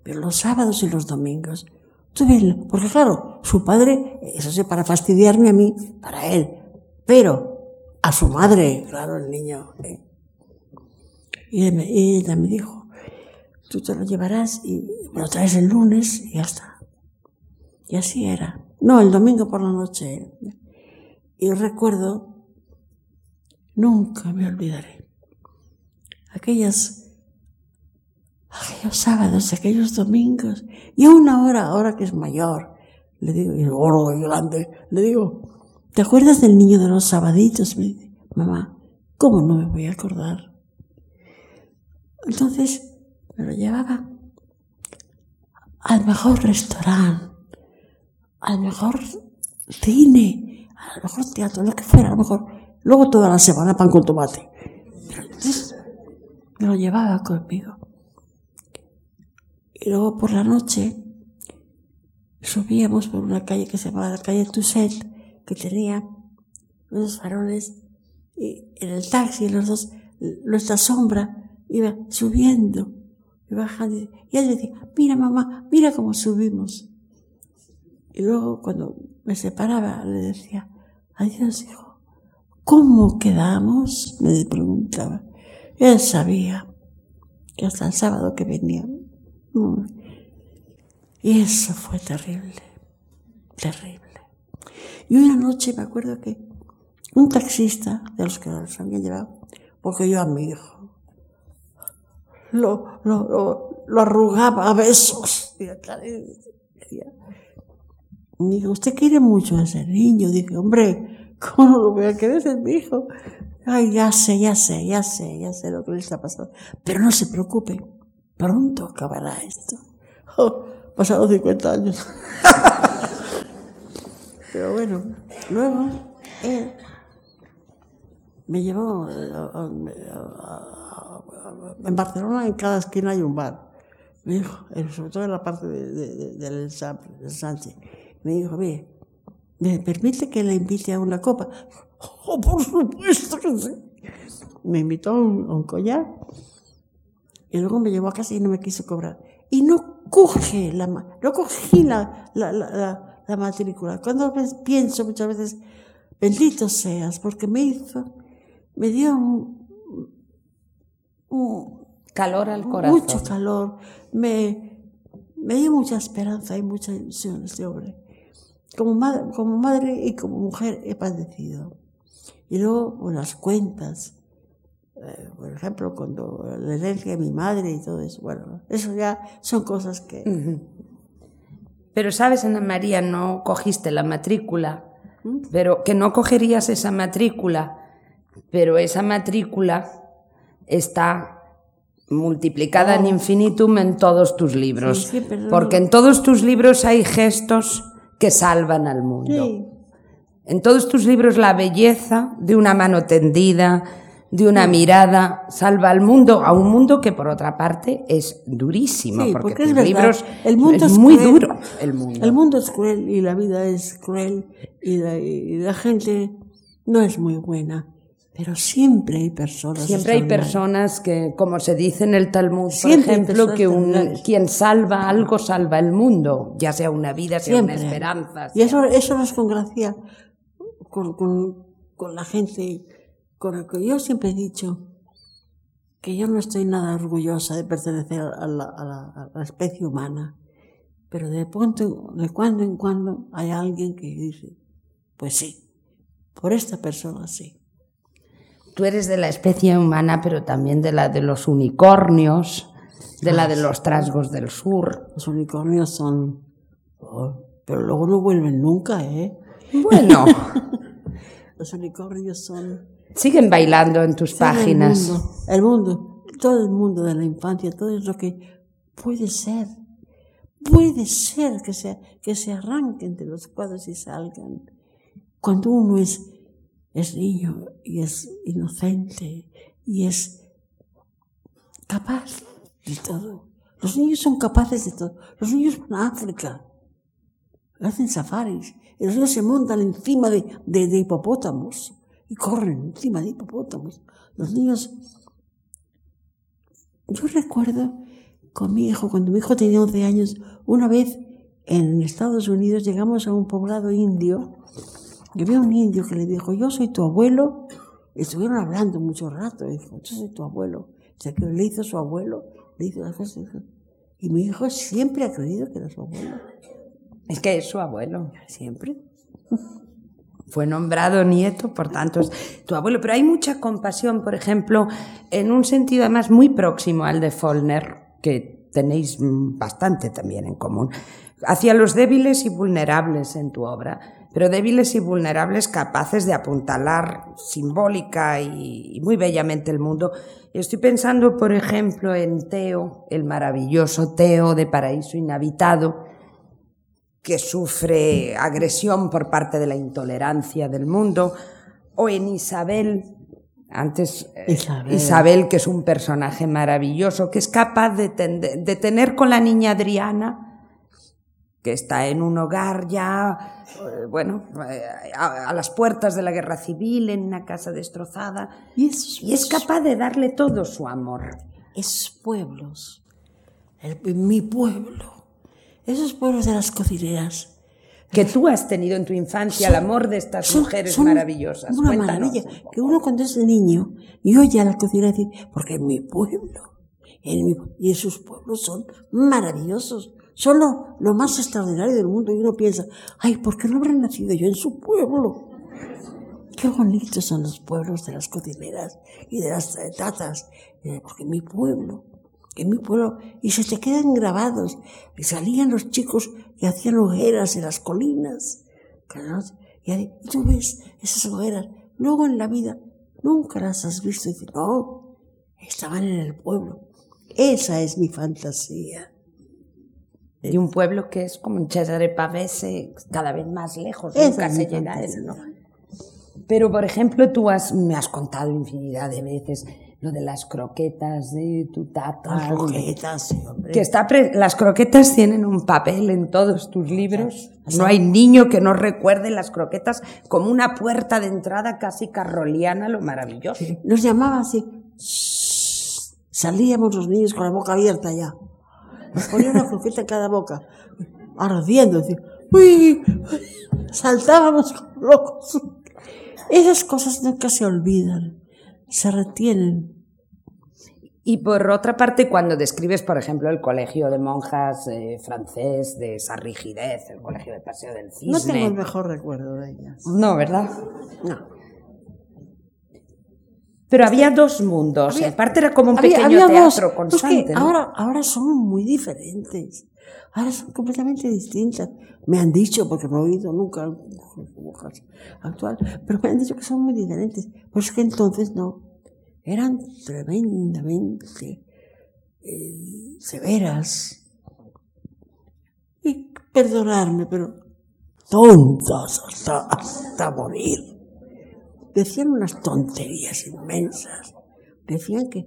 pero los sábados y los domingos, tú. Porque claro, su padre, eso sí, para fastidiarme a mí, para él, pero a su madre, claro, el niño. ¿eh? Y, ella me dijo, tú te lo llevarás y me lo traes el lunes y ya está. Y así era. No, el domingo por la noche. Y recuerdo, nunca me olvidaré, aquellos sábados, aquellos domingos, y una hora, ahora que es mayor, le digo, y es gordo y grande, le digo, ¿te acuerdas del niño de los sabaditos? Me dice, mamá, ¿cómo no me voy a acordar? Entonces me lo llevaba al mejor restaurante, al mejor cine, al mejor teatro, lo que fuera, a lo mejor. Luego toda la semana pan con tomate. Entonces me lo llevaba conmigo. Y luego por la noche subíamos por una calle que se llamaba la calle Tusset, que tenía unos faroles, y en el taxi los dos, nuestra sombra iba subiendo y bajando. Y él decía, mira mamá, mira cómo subimos. Y luego cuando me separaba le decía, adiós hijo, ¿cómo quedamos? Me preguntaba. Él sabía que hasta el sábado que venía. Mm. Y eso fue terrible, terrible. Y una noche me acuerdo que un taxista de los que nos habían llevado, porque yo a mi hijo lo, lo, lo, arrugaba a besos. Y dijo, usted quiere mucho a ese niño. Dije, hombre, ¿cómo lo voy a querer? Es mi hijo. Ay, ya sé, ya sé, ya sé, ya sé lo que le está pasando. Pero no se preocupe, pronto acabará esto. Oh, pasado 50 años. Pero bueno, luego él me llevó en Barcelona en cada esquina hay un bar. Me dijo, sobre todo en la parte del Sánchez. Me dijo, ve, ¿me permite que le invite a una copa? Oh, por supuesto que sí. Me invitó a un, collar y luego me llevó a casa y no me quiso cobrar. Y no coge la, no cogí la, la, la, la matrícula. Cuando pienso muchas veces, bendito seas, porque me hizo, me dio un, calor al corazón. Mucho calor. Me, me dio mucha esperanza y mucha ilusión este hombre. Como madre, como madre y como mujer he padecido. Y luego las cuentas, eh, por ejemplo, cuando la herencia de mi madre y todo eso, bueno, eso ya son cosas que... Pero sabes, Ana María, no cogiste la matrícula, ¿Mm? pero que no cogerías esa matrícula, pero esa matrícula está multiplicada en infinitum en todos tus libros, porque en todos tus libros hay gestos que salvan al mundo. En todos tus libros la belleza de una mano tendida, de una mirada, salva al mundo, a un mundo que por otra parte es durísimo, porque, tus libros el mundo es, muy duro. El mundo. el mundo es cruel y la vida es cruel y la, gente no es muy buena. Pero siempre hay personas. Siempre hay personas que, como se dice en el Talmud, por ejemplo, que un, quien salva algo salva el mundo, ya sea una vida, sea una esperanza. Y eso, eso nos congracia con, con, con la gente con la que yo siempre he dicho que yo no estoy nada orgullosa de pertenecer a la, a la, especie humana, pero de, punto, de cuando en cuando hay alguien que dice, pues sí, por esta persona sí. Tú eres de la especie humana, pero también de la de los unicornios, de la de ah, los trasgos del sur. Los unicornios son... Oh, pero luego no vuelven nunca, ¿eh? Bueno. Los unicornios son... Siguen bailando en tus páginas. El mundo, todo el mundo de la infancia, todo es lo que puede ser. Puede ser que se, que se arranquen de los cuadros y salgan. Cuando uno es, es niño y es inocente y es capaz de todo. Los niños son capaces de todo. Los niños van a África hacen safaris, los niños se montan encima de, de, hipopótamos y corren encima de hipopótamos. Los niños... Yo recuerdo con mi hijo, cuando mi hijo tenía 11 años, una vez en Estados Unidos llegamos a un poblado indio y había un indio que le dijo, yo soy tu abuelo. Estuvieron hablando mucho rato, y dijo, yo soy tu abuelo. O sea, que le hizo su abuelo, le hizo las cosas. Y mi hijo siempre ha creído que era su abuelo. Es que es su abuelo, siempre. Fue nombrado nieto, por tanto es tu abuelo. Pero hay mucha compasión, por ejemplo, en un sentido además muy próximo al de Follner, que tenéis bastante también en común, hacia los débiles y vulnerables en tu obra, pero débiles y vulnerables capaces de apuntalar simbólica y, muy bellamente el mundo. Estoy pensando, por ejemplo, en Teo, el maravilloso Teo de Paraíso Inhabitado, que sufre agresión por parte de la intolerancia del mundo, o en Isabel, antes eh, Isabel. que es un personaje maravilloso, que es capaz de, de tener con la niña Adriana, que está en un hogar ya, eh, bueno, eh, a, las puertas de la guerra civil, en una casa destrozada, y es, capaz de darle todo su amor. Esos pueblos, mi pueblo, esos pueblos de las cocineras. Que tú has tenido en tu infancia el amor de estas mujeres maravillosas. Una maravilla. Que uno cuando es niño y oye a la cocina decir, porque en mi pueblo, en mi, y esos pueblos son maravillosos son lo, más extraordinario del mundo. Y uno piensa, ay, ¿por qué no habré nacido yo en su pueblo? Qué bonitos son los pueblos de las cocineras y de las tatas. Porque mi pueblo, en mi pueblo, y se te quedan grabados. Y salían los chicos y hacían hogueras en las colinas. Y tú ves esas hogueras. Luego en la vida nunca las has visto y dices, no, estaban en el pueblo. Esa es mi fantasía. Y un pueblo que es como un Cesare Pavese, cada vez más lejos, nunca se llega a ¿no? Pero, por ejemplo, tú has, me has contado infinidad de veces lo de las croquetas de tu tata. Las croquetas, hombre. Que está las croquetas tienen un papel en todos tus libros. No hay niño que no recuerde las croquetas como una puerta de entrada casi carroliana, lo maravilloso. Nos llamaba así. Salíamos los niños con la boca abierta ya. Nos ponía una croqueta en cada boca, ardiendo, uy, saltábamos como locos. Esas cosas nunca se olvidan, se retienen. Y por otra parte, cuando describes, por ejemplo, el colegio de monjas eh, francés, de esa rigidez, el colegio de Paseo del Cisne... No tengo el mejor recuerdo de ellas. No, ¿verdad? No. Pero había dos mundos. en parte era como un pequeño teatro constante. ahora, ahora son muy diferentes. Ahora son completamente distintas. Me han dicho, porque no he oído nunca actual, pero me han dicho que son muy diferentes. Pero es que entonces no. Eran tremendamente eh, severas. Y perdonarme, pero tontas hasta morir decían unas tonterías inmensas. Decían que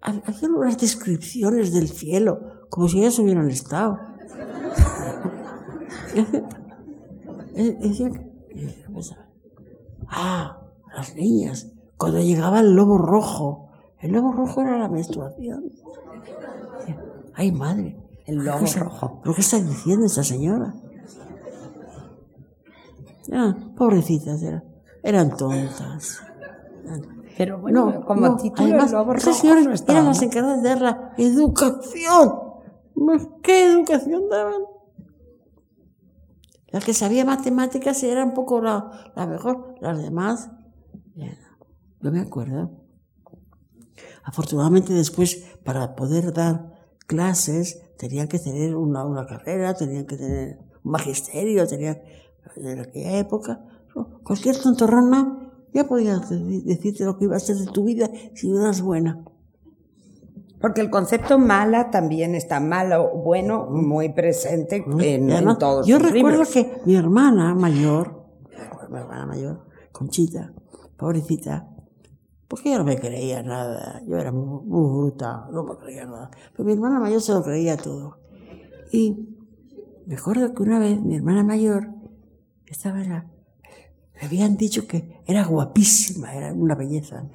hacían unas descripciones del cielo, como si ellas hubieran estado. Ah, las niñas, cuando llegaba el lobo rojo, el lobo rojo era la menstruación. Ay, madre, el lobo rojo. ¿Pero qué está diciendo esta señora? Ah, pobrecitas eran eran tontas. Pero bueno, como título, además, esas señoras eran las encargadas de dar la educación. ¿Qué educación daban? La que sabía matemáticas era un poco la, la mejor, las demás, no me acuerdo. Afortunadamente después, para poder dar clases, tenían que tener una, una carrera, tenían que tener un magisterio, tenían, en aquella época, Cualquier tontorrona ya podía decirte lo que iba a ser de tu vida si no eras buena. Porque el concepto mala también está malo, bueno, muy presente en, en todos Yo recuerdo que mi hermana mayor, mi hermana mayor, Conchita, pobrecita, porque yo no me creía nada, yo era muy, bruta, no me creía nada. Pero mi hermana mayor se lo creía todo. Y me acuerdo que una vez mi hermana mayor estaba en la, me habían dicho que era guapísima, era una belleza,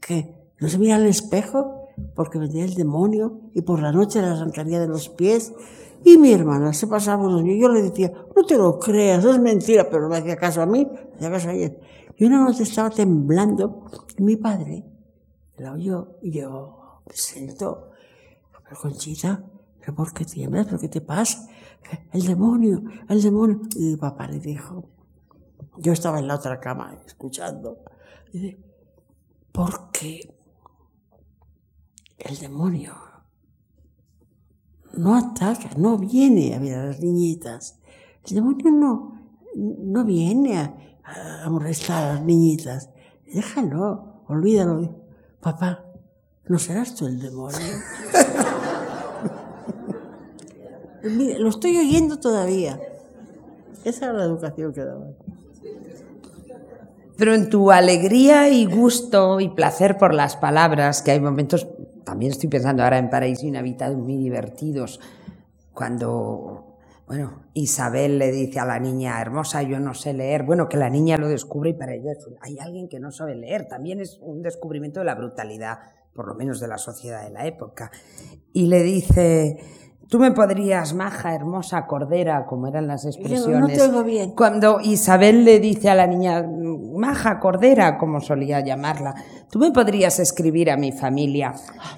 que no se mira al espejo porque vendría el demonio y por la noche la arrancaría de los pies. Y mi hermana se pasaba unos días, yo le decía, no te lo creas, es mentira, pero no hacía caso a mí, hacía caso a ella. Y una noche estaba temblando y mi padre la oyó y yo me sentó, pero Conchita, ¿pero por qué tiemblas? ¿Pero qué te pasa? El demonio, el demonio. Y mi papá le dijo, yo estaba en la otra cama escuchando. Dice, porque el demonio no ataca, no viene a ver a las niñitas. El demonio no, no viene a, molestar a las niñitas. Déjalo, olvídalo. Papá, no serás tú el demonio. Mire, lo estoy oyendo todavía. Esa era la educación que daban. Pero en tu alegría y gusto y placer por las palabras, que hay momentos, también estoy pensando ahora en Paraíso Inhabitado, muy divertidos, cuando, bueno, Isabel le dice a la niña, hermosa, yo no sé leer, bueno, que la niña lo descubre y para ella hay alguien que no sabe leer, también es un descubrimiento de la brutalidad, por lo menos de la sociedad de la época. Y le dice, Tú me podrías, maja, hermosa, cordera, como eran las expresiones. No, no bien. Cuando Isabel le dice a la niña, maja, cordera, como solía llamarla, tú me podrías escribir a mi familia. Ah,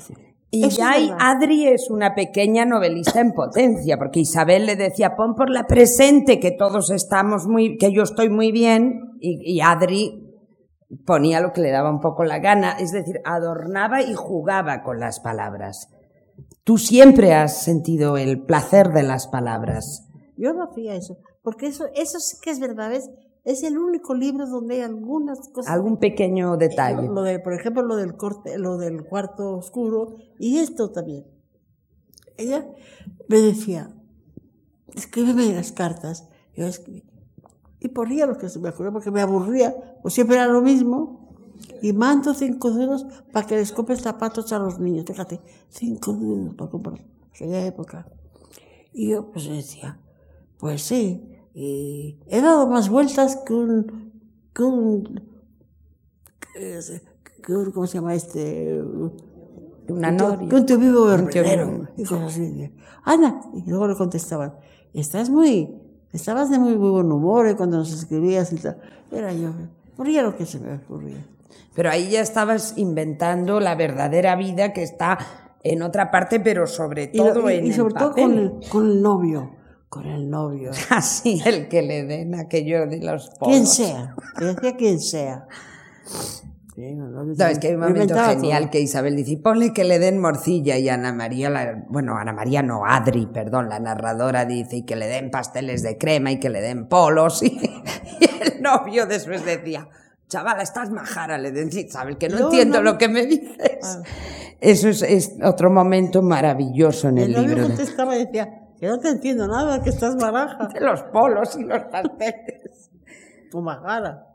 y ya Adri es una pequeña novelista en potencia, porque Isabel le decía, pon por la presente que todos estamos muy, que yo estoy muy bien, y, y Adri ponía lo que le daba un poco la gana, es decir, adornaba y jugaba con las palabras. Tú siempre has sentido el placer de las palabras. Yo no hacía eso, porque eso, eso sí que es verdad, es el único libro donde hay algunas cosas. Algún pequeño detalle. Lo de, por ejemplo, lo del corte, lo del cuarto oscuro y esto también. Ella me decía, escríbeme las cartas. Yo escribí. Y ponía lo que se me ocurrió porque me aburría, pues siempre era lo mismo y mando cinco duros para que les compres zapatos a los niños. Fíjate, cinco duros para comprar aquella época. Y yo pues decía, pues sí, y he dado más vueltas que un, que un, que un ¿cómo se llama este? Una noria. Que un tío vivo verdadero. Y cosas así. Ana, y luego le contestaban, estás muy, estabas de muy, muy buen humor ¿eh? cuando nos escribías y tal. Era yo, moría lo que se me ocurría. Pero ahí ya estabas inventando la verdadera vida que está en otra parte, pero sobre todo en y sobre todo con el, con el novio. Con el novio. Así, el que le den aquello de los polos. Quien sea, decía quien sea. Sabes que hay un momento genial que Isabel dice, ponle que le den morcilla y Ana María, la, bueno, Ana María no, Adri, perdón, la narradora dice, y que le den pasteles de crema y que le den polos y, y el novio después decía, chavala, estás majara, le decía, ¿sabes? Que no, entiendo lo que me dices. Ah. Eso es, otro momento maravilloso en el, libro. El contestaba y decía, que no te entiendo nada, que estás maraja. De los polos y los pasteles. Tu majara.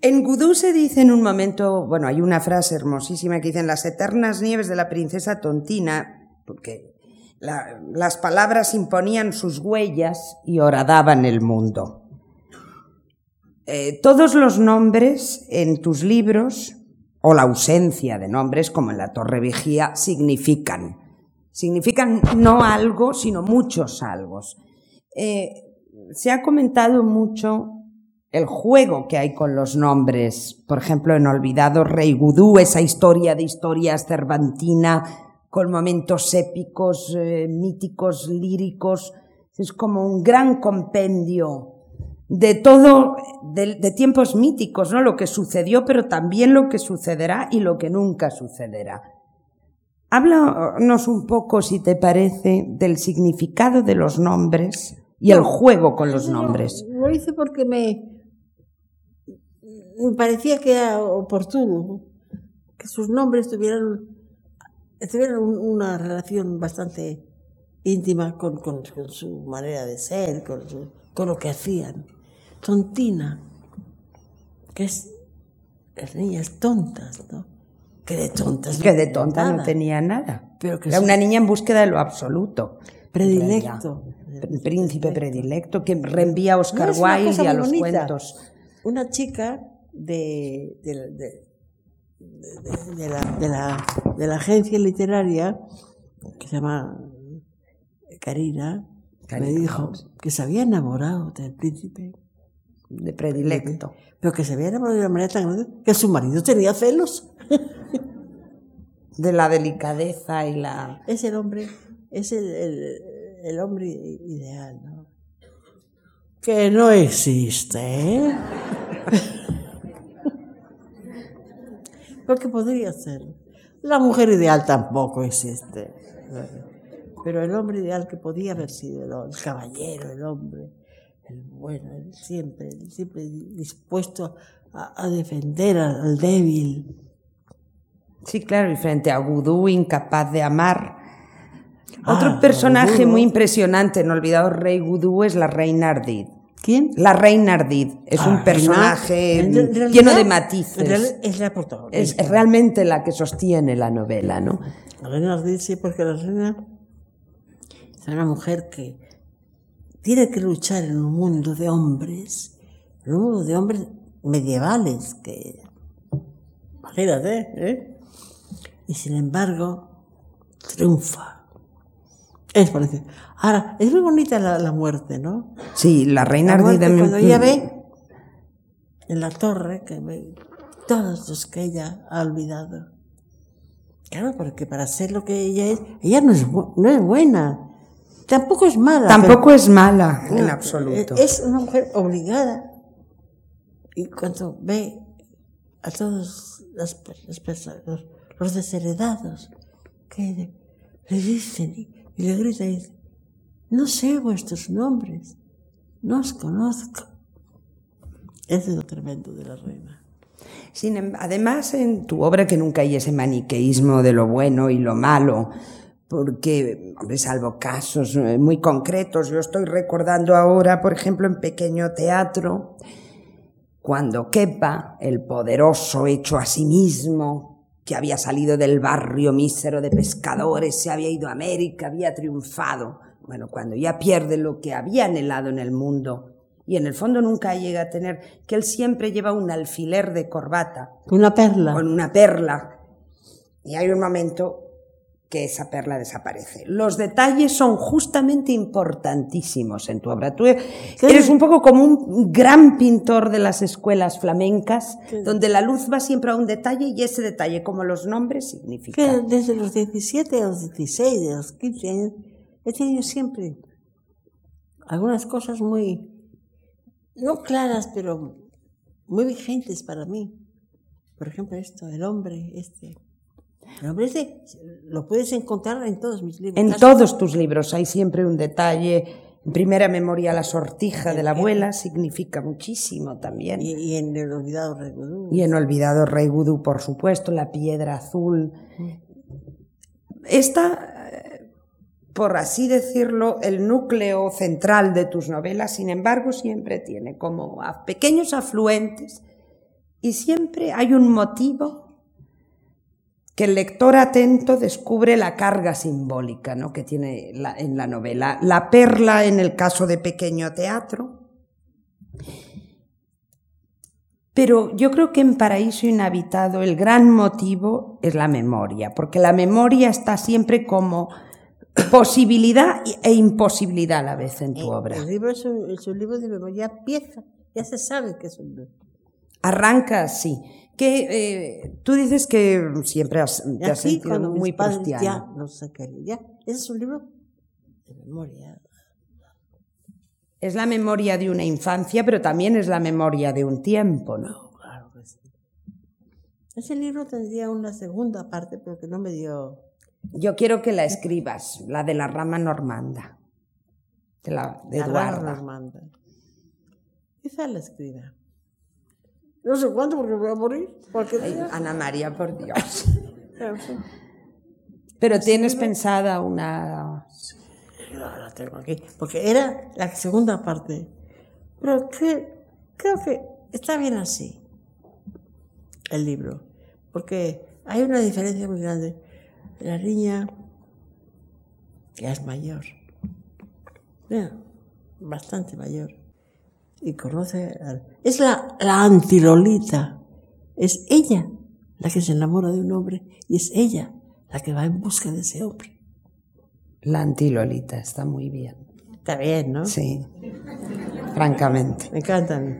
En Gudú se dice en un momento, bueno, hay una frase hermosísima que dice, en las eternas nieves de la princesa Tontina, porque las palabras imponían sus huellas y horadaban el mundo. Eh, todos los nombres en tus libros, o la ausencia de nombres, como en la Torre Vigía, significan. Significan no algo, sino muchos algo. Eh, se ha comentado mucho el juego que hay con los nombres. Por ejemplo, en Olvidado Rey Gudú, esa historia de historias cervantina con momentos épicos, eh, míticos, líricos. Es como un gran compendio de todo, de, tiempos míticos, ¿no? Lo que sucedió, pero también lo que sucederá y lo que nunca sucederá. Háblanos un poco, si te parece, del significado de los nombres y el juego con los nombres. Lo hice porque me, me parecía que era oportuno que sus nombres tuvieran, tuvieran una relación bastante íntima con, con, su manera de ser, con, con lo que hacían tontina, que es las niñas tontas, ¿no? Que de tontas. Que de tonta no tenía nada. Pero que Era una niña en búsqueda de lo absoluto. Predilecto. El príncipe predilecto que reenvía a Oscar Wilde y a los cuentos. Una chica de, de, de, la, de, la, de la agencia literaria que se llama Karina, me dijo que se había enamorado del príncipe de predilecto. Pero que se había enamorado de una manera tan grande que su marido tenía celos. de la delicadeza y la... Es el hombre, es el, el, hombre ideal, ¿no? Que no existe, ¿eh? Porque podría ser. La mujer ideal tampoco existe. Pero el hombre ideal que podía haber sido el caballero, el hombre, el bueno, siempre, siempre dispuesto a, defender al, débil. Sí, claro, y frente a Gudú, incapaz de amar. Otro ah, personaje muy impresionante en Olvidado Rey Gudú es la reina Ardid. ¿Quién? La reina Ardid. Es un ah, personaje lleno de matices. Es la protagonista. Es realmente la que sostiene la novela, ¿no? La reina Ardid, sí, porque la reina es una mujer que tiene que luchar en un mundo de hombres, en un mundo de hombres medievales, que imagínate, ¿eh? Y sin embargo, triunfa. Es parecido. Ahora, es muy bonita la, muerte, ¿no? Sí, la reina la Cuando ella ve en la torre que ve todos los que ella ha olvidado. Claro, porque para ser lo que ella es, ella no es, no es buena. Tampoco es mala. Tampoco es mala, en absoluto. Es una mujer obligada. Y cuando ve a todos las, los, los desheredados que le dicen y, le gritan, y no sé vuestros nombres, no os conozco. Ese es lo tremendo de la reina. Sin, em, además, en tu obra que nunca hay ese maniqueísmo de lo bueno y lo malo, porque, hombre, salvo casos eh, muy concretos, yo estoy recordando ahora, por ejemplo, en Pequeño Teatro, cuando Kepa, el poderoso hecho a sí mismo, que había salido del barrio mísero de pescadores, se había ido a América, había triunfado, bueno, cuando ya pierde lo que había anhelado en el mundo, y en el fondo nunca llega a tener, que él siempre lleva un alfiler de corbata. Una perla. Con una perla. Y hay un momento que esa perla desaparece. Los detalles son justamente importantísimos en tu obra. Tú eres un poco como un gran pintor de las escuelas flamencas, donde la luz va siempre a un detalle y ese detalle, como los nombres, significa. desde los 17 a los 16, a los 15 años, he tenido siempre algunas cosas muy, no claras, pero muy vigentes para mí. Por ejemplo, esto, el hombre, este, lo puedes encontrar en todos mis libros. En todos tus libros hay siempre un detalle. En primera memoria, la sortija de la abuela significa muchísimo también. Y, en el olvidado Rey Gudú. Y en olvidado Rey Gudú, por supuesto, la piedra azul. Esta, por así decirlo, el núcleo central de tus novelas, sin embargo, siempre tiene como pequeños afluentes y siempre hay un motivo que el lector atento descubre la carga simbólica ¿no? que tiene en la novela. La perla en el caso de Pequeño Teatro. Pero yo creo que en Paraíso Inhabitado el gran motivo es la memoria, porque la memoria está siempre como posibilidad e imposibilidad a la vez en tu eh, obra. El libro es un, libro de memoria, pieza, ya se sabe que es un libro. Arranca así que eh, tú dices que siempre has, te has sentido muy cristiano. Ya no sé qué, ya. Ese es un libro de memoria. Es la memoria de una infancia, pero también es la memoria de un tiempo, ¿no? Claro que sí. Ese libro tendría una segunda parte, pero que no me dio. Yo quiero que la escribas, la de la rama normanda. De la de la rama normanda. Quizá la escriba. No sé cuánto porque voy a morir. Ana María, por Dios. Pero tienes pensada una... la tengo aquí. Porque era la segunda parte. Pero que, creo que está bien así, el libro. Porque hay una diferencia muy grande. La niña ya es mayor. bastante mayor y conoce. Es la, la antilolita. Es ella la que se enamora de un hombre y es ella la que va en busca de ese hombre. La antilolita está muy bien. Está bien, ¿no? Sí. Francamente. Me encanta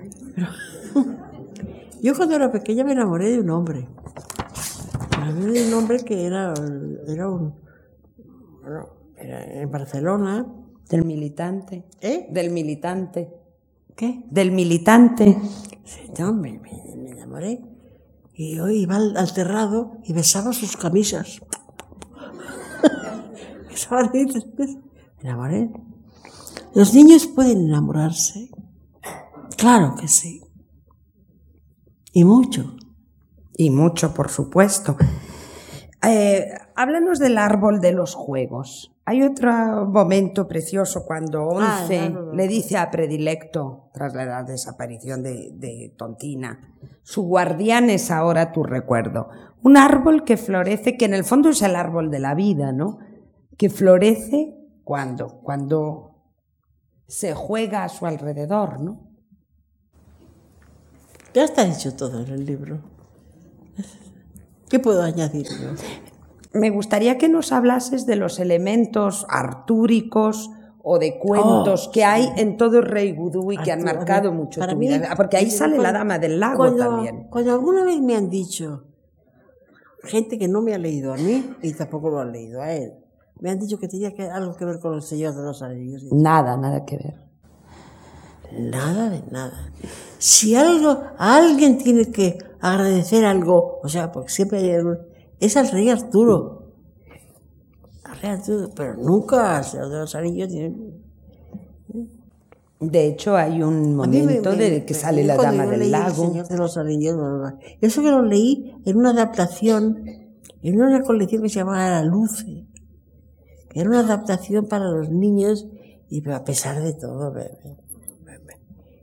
Yo cuando era pequeña me enamoré de un hombre. Me enamoré de un hombre que era, era un. Bueno, era en Barcelona. Del militante. ¿Eh? Del militante. ¿Qué? Del militante. No, me, enamoré. Y yo iba al, terrado y besaba sus camisas. me enamoré. ¿Los niños pueden enamorarse? Claro que sí. Y mucho. Y mucho, por supuesto. Eh, háblanos del árbol de los juegos. Hay otro momento precioso cuando Ah, Once de le dice a Predilecto, tras la desaparición de, de Tontina, su guardián es ahora tu recuerdo. Un árbol que florece, que en el fondo es el árbol de la vida, ¿no? Que florece cuando, cuando se juega a su alrededor, ¿no? Ya está dicho todo en el libro. ¿Qué puedo añadir yo? Me gustaría que nos hablases de los elementos artúricos o de cuentos Oh, que hay en todo el Rey Vudú y que han marcado mí- mucho para tu mí, vida. Porque ahí cuando- sale la Dama del Lago cuando, también. Cuando alguna vez me han dicho, gente que no me ha leído a mí y tampoco lo ha leído a él, me han dicho que tenía que, algo que ver con los señores de los anillos. Nada, nada que ver. Nada de nada. Si algo, alguien tiene que agradecer algo, o sea, porque siempre hay algo, es al rey Arturo. Al rey Arturo, pero nunca al señor de los anillos. tiene- De hecho, hay un me- momento me- de que me- sale la Dama del leí El Lago. Señor de los Anillos. Eso que lo leí en una adaptación, en una colección que se llamaba La Luce, que era una adaptación para los niños, y pero a pesar de todo,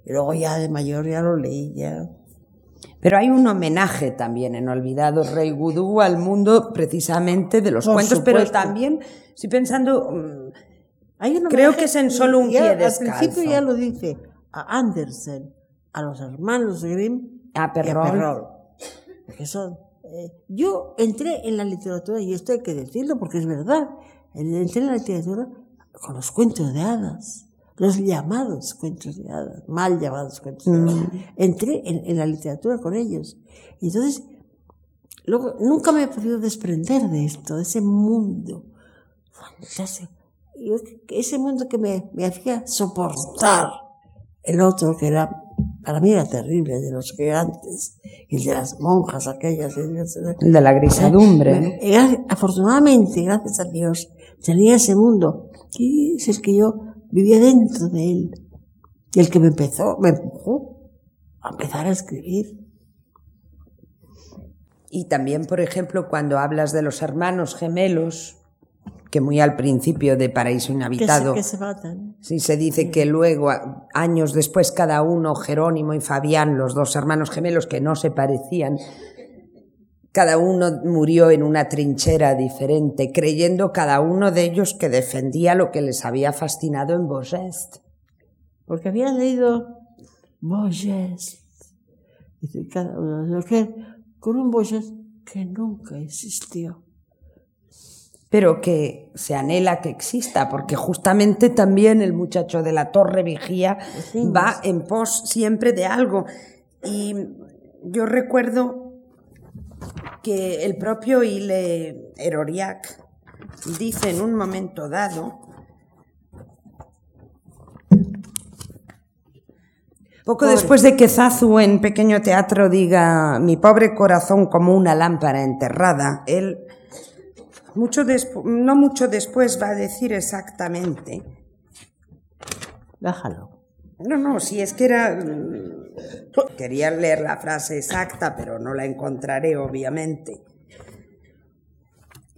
y luego ya de mayor ya lo leí, ya. Pero hay un homenaje también en Olvidado Rey Vudú al mundo precisamente de los Por cuentos, pero supuesto. también estoy pensando, mm, Hay un Creo que es en solo un ya pie Al descalzo. principio ya lo dice a Andersen, a los hermanos Grimm a y a Perrol. Perrol. Porque son, eh, yo entré en la literatura, y esto hay que decirlo porque es verdad, entré en la literatura con los cuentos de hadas, los llamados cuentos de hadas, mal llamados cuentos de hadas. Entré en, en la literatura con ellos. Y entonces, luego, nunca me he podido desprender de esto, de ese mundo fantástico. Yo- ese mundo que me, me hacía soportar el otro que era, para mí era terrible, el de los gigantes y el de las monjas aquellas. el- de la grisadumbre. me- gra- afortunadamente, gracias a Dios, tenía ese mundo y es el que yo vivía dentro de él. Y el que me empezó, me empujó a empezar a escribir. Y también, por ejemplo, cuando hablas de los hermanos gemelos, que muy al principio de Paraíso Que se, Inhabitado, que se matan. sí se dice que luego, años después, cada uno, Jerónimo y Fabián, los dos hermanos gemelos que no se parecían, cada uno murió en una trinchera diferente, creyendo cada uno de ellos que defendía lo que les había fascinado en Bogest. Porque había leído Boyes. Dice cada uno, que- con un Boyes que nunca existió. pero que se anhela que exista, porque justamente también el muchacho de la torre vigía Sí, va en pos siempre de algo. Y yo recuerdo que el propio Ile Eroriac dice en un momento dado, poco después de que Zazu en Pequeño Teatro diga mi pobre corazón como una lámpara enterrada, él mucho no mucho después va a decir exactamente. Déjalo. No, no, si es que era... Quería leer la frase exacta, pero no la encontraré, obviamente.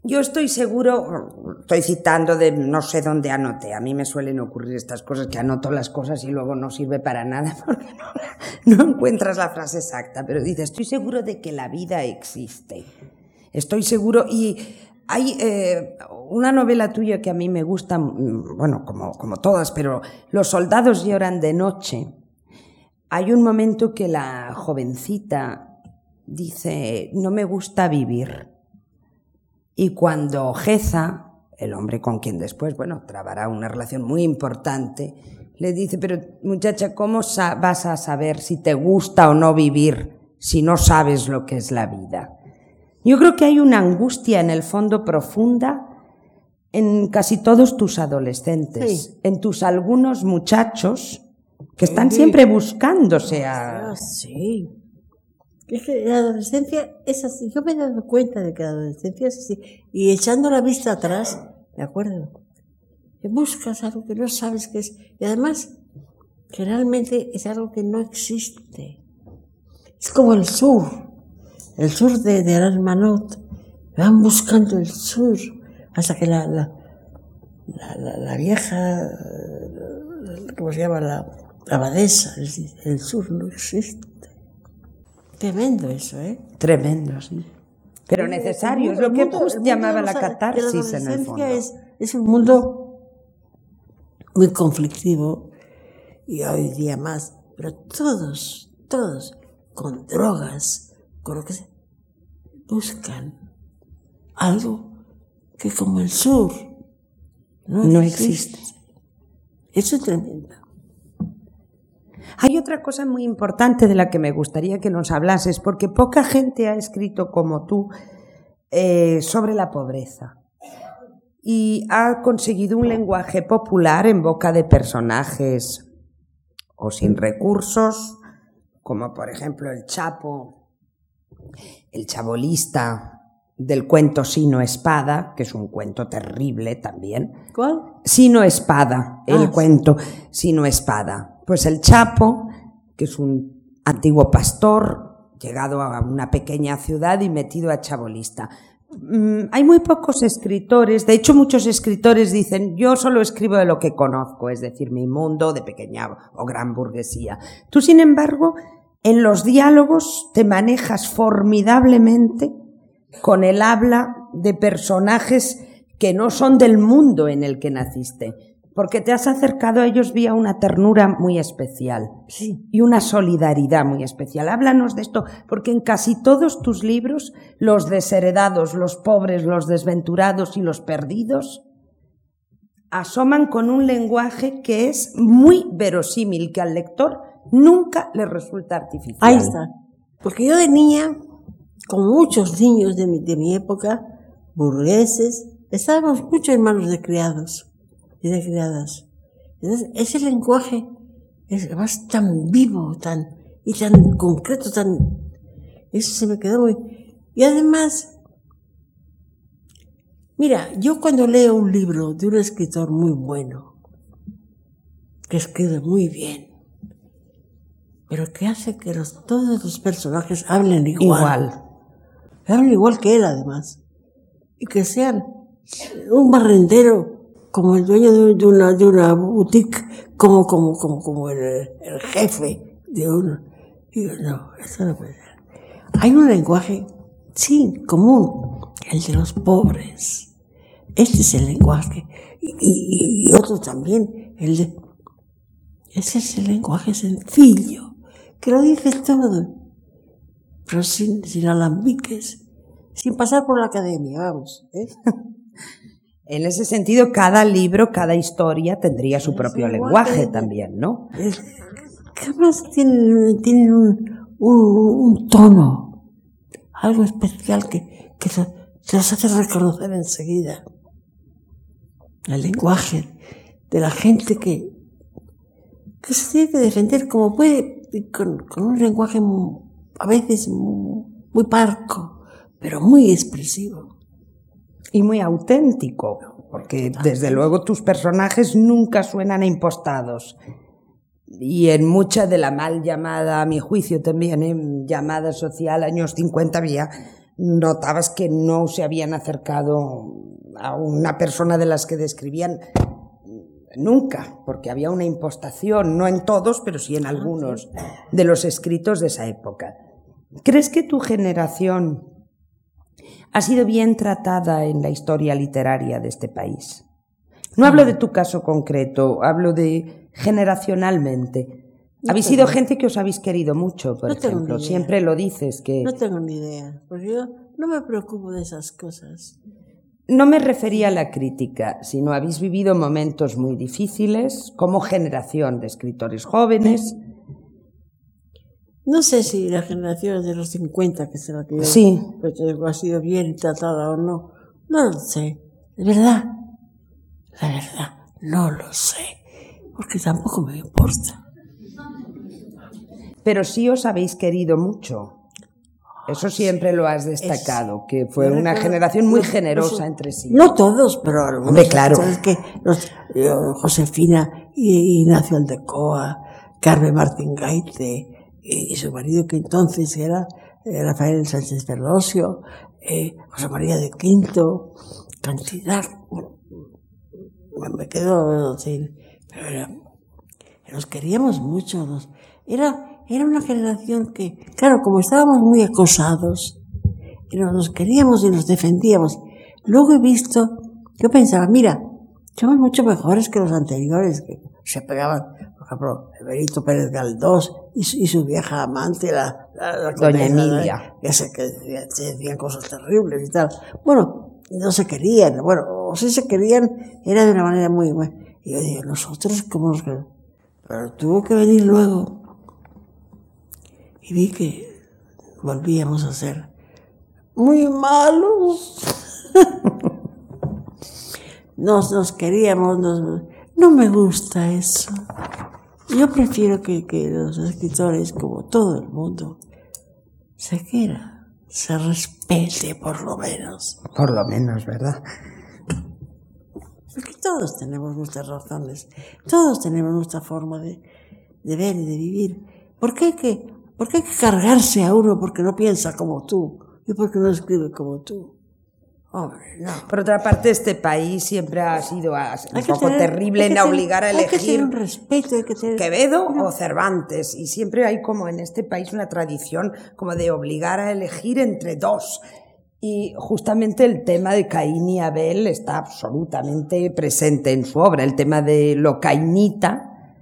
Yo estoy seguro, estoy citando de no sé dónde anoté. A mí me suelen ocurrir estas cosas que anoto las cosas y luego no sirve para nada porque no, no encuentras la frase exacta. Pero dice, estoy seguro de que la vida existe. Estoy seguro y hay eh, una novela tuya que a mí me gusta, mm, bueno, como, como todas, pero Los soldados lloran de noche. Hay un momento que la jovencita dice, no me gusta vivir. Y cuando Geza, el hombre con quien después, bueno, trabará una relación muy importante, le dice, pero muchacha, ¿cómo vas a saber si te gusta o no vivir si no sabes lo que es la vida? Yo creo que hay una angustia en el fondo profunda en casi todos tus adolescentes, Sí. en tus algunos muchachos que están siempre buscándose a... Ah, sí. Es que la adolescencia es así. Yo me he dado cuenta de que la adolescencia es así. Y echando la vista atrás, ¿de acuerdo? Que buscas algo que no sabes qué es. Y además, que realmente es algo que no existe. Es como el sur. El sur de, de Aras Manot. van buscando el sur hasta que la, la, la, la vieja, ¿cómo se llama? La abadesa, el sur no existe. Tremendo eso, ¿eh? Tremendo, sí. Pero necesario, es lo que Proust llamaba la catarsis en el fondo. Es, es un mundo muy conflictivo y hoy día más, pero todos, todos, con drogas, con lo que sea, buscan algo que como el sur no, existe. Eso es tremendo. Hay otra cosa muy importante de la que me gustaría que nos hablases, porque poca gente ha escrito como tú eh, sobre la pobreza y ha conseguido un lenguaje popular en boca de personajes o sin recursos, como por ejemplo el Chapo, el chabolista del cuento Sino Espada, que es un cuento terrible también. ¿Cuál? Sino Espada, el ah, cuento Sino Espada. Pues el Chapo, que es un antiguo pastor, llegado a una pequeña ciudad y metido a chabolista. Mm, hay muy pocos escritores, de hecho muchos escritores dicen, yo solo escribo de lo que conozco, es decir, mi mundo de pequeña o gran burguesía. Tú, sin embargo, en los diálogos te manejas formidablemente con el habla de personajes que no son del mundo en el que naciste porque te has acercado a ellos vía una ternura muy especial y una solidaridad muy especial. Háblanos de esto, porque en casi todos tus libros, los desheredados, los pobres, los desventurados y los perdidos, asoman con un lenguaje que es muy verosímil, que al lector nunca le resulta artificial. Ahí está. Porque yo de niña, con muchos niños de mi, de mi época, burgueses, estábamos mucho en manos de criados y de criadas. Entonces, ese lenguaje es más tan vivo, tan, y tan concreto, tan, eso se me quedó muy, y además, mira, yo cuando leo un libro de un escritor muy bueno, que escribe muy bien, pero que hace que los, todos los personajes hablen igual. Igual. Hablen igual que él, además. Y que sean un barrendero como el dueño de, una, de una boutique, como, como, como, como el, jefe de uno. Digo, no, eso no puede ser. Hay un lenguaje, sí, común, el de los pobres. Este es el lenguaje. Y, y, otro también, el de... Ese es el lenguaje sencillo, que lo dice todo, pero sin, sin alambiques, sin pasar por la academia, vamos. ¿eh? En ese sentido, cada libro, cada historia tendría su propio lenguaje también, ¿no? más tienen, tienen un, un, tono, algo especial que, que se, los hace reconocer enseguida. El lenguaje de la gente que, que se tiene que defender como puede, con, con un lenguaje a veces muy parco, pero muy expresivo y muy auténtico, porque desde luego tus personajes nunca suenan impostados. Y en mucha de la mal llamada, a mi juicio también, ¿eh? llamada social años 50 había, notabas que no se habían acercado a una persona de las que describían nunca, porque había una impostación, no en todos, pero sí en ah, algunos de los escritos de esa época. ¿Crees que tu generación ha sido bien tratada en la historia literaria de este país. No hablo de tu caso concreto, hablo de generacionalmente. habéis sido gente que os habéis querido mucho, por ejemplo. Siempre lo dices que. No tengo ni idea, porque yo no me preocupo de esas cosas. No me refería a la crítica, sino habéis vivido momentos muy difíciles como generación de escritores jóvenes. No sé si la generación de los 50, que será que sí. ha sido bien tratada o no. No lo sé. De verdad. La verdad, no lo sé. Porque tampoco me importa. Pero sí os habéis querido mucho. Eso siempre lo has destacado, que fue una generación muy generosa entre sí. No todos, pero algunos. claro. que eh, Josefina y Ignacio Aldecoa, Carmen Martín Gaite, y su marido que entonces era eh, Rafael Sánchez Ferlosio, eh, José María de Quinto, cantidad. Me quedo sin. Pero era, nos queríamos mucho. Nos, era, era una generación que, claro, como estábamos muy acosados, nos queríamos y nos defendíamos. Luego he visto, yo pensaba, mira, somos mucho mejores que los anteriores, que se pegaban, por ejemplo, Benito Pérez Galdós y, su vieja amante, la, Doña Emilia. Que, se, que decían cosas terribles y tal. Bueno, no se querían, bueno, o si se querían, era de una manera muy... Y yo digo, nosotros, ¿cómo nos queremos? Pero tuvo que venir luego. Y vi que volvíamos a ser muy malos. nos, nos queríamos, no me gusta eso. Yo prefiero que, que los escritores, como todo el mundo, se quiera, se respete por lo menos. Por lo menos, ¿verdad? Porque todos tenemos nuestras razones, todos tenemos nuestra forma de, de ver y de vivir. ¿Por qué, hay que, ¿Por qué hay que cargarse a uno porque no piensa como tú y porque no escribe como tú? Por otra parte, este país siempre ha sido un poco terrible en obligar a elegir un respeto, Quevedo o Cervantes. Y siempre hay como en este país una tradición como de obligar a elegir entre dos. Y justamente el tema de Caín y Abel está absolutamente presente en su obra. El tema de lo cainita.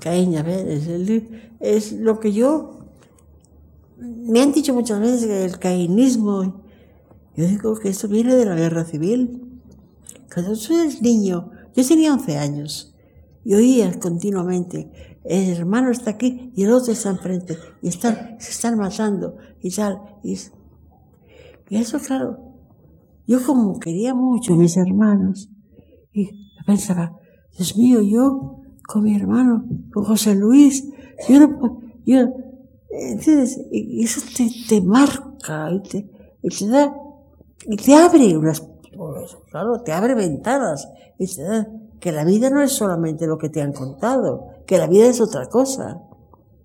Caín y Abel es, es lo que yo... Me han dicho muchas veces que el cainismo yo digo que esto viene de la guerra civil. Cuando tú eres niño, yo tenía 11 años y oía continuamente, el hermano está aquí y el otro está enfrente y están, se están matando y tal. Y, eso, claro, yo como quería mucho a mis hermanos y pensaba, Dios mío, yo con mi hermano, con José Luis, yo no, yo, ¿entiendes? Y eso te, te marca y te, y te da y te abre unas, claro, te abre ventanas. Y que la vida no es solamente lo que te han contado, que la vida es otra cosa.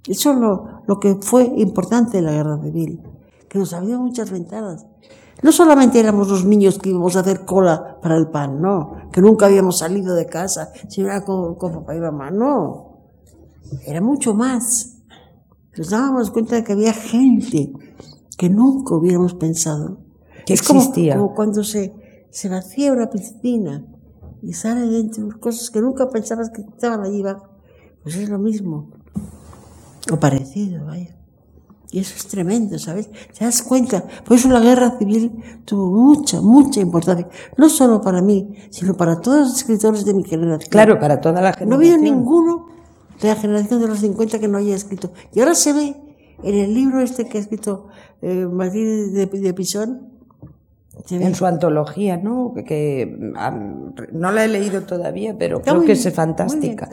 Eso es lo, lo que fue importante en la guerra civil, que nos abrió muchas ventanas. No solamente éramos los niños que íbamos a hacer cola para el pan, no, que nunca habíamos salido de casa, sino era con, con papá y mamá, no. Era mucho más. Nos dábamos cuenta de que había gente que nunca hubiéramos pensado que es existía. Como, cuando se, se vacía una piscina y sale dentro cosas que nunca pensabas que estaban allí Pues es lo mismo. O parecido, vaya. Y eso es tremendo, ¿sabes? ¿Te das cuenta? Por eso la guerra civil tuvo mucha, mucha importancia. No solo para mí, sino para todos los escritores de mi generación. Claro, para toda la generación. No habido ninguno de la generación de los 50 que no haya escrito. Y ahora se ve en el libro este que ha escrito eh, Martín de, de Pisón, en su antología, ¿no? Que, no la he leído todavía, pero creo que es fantástica.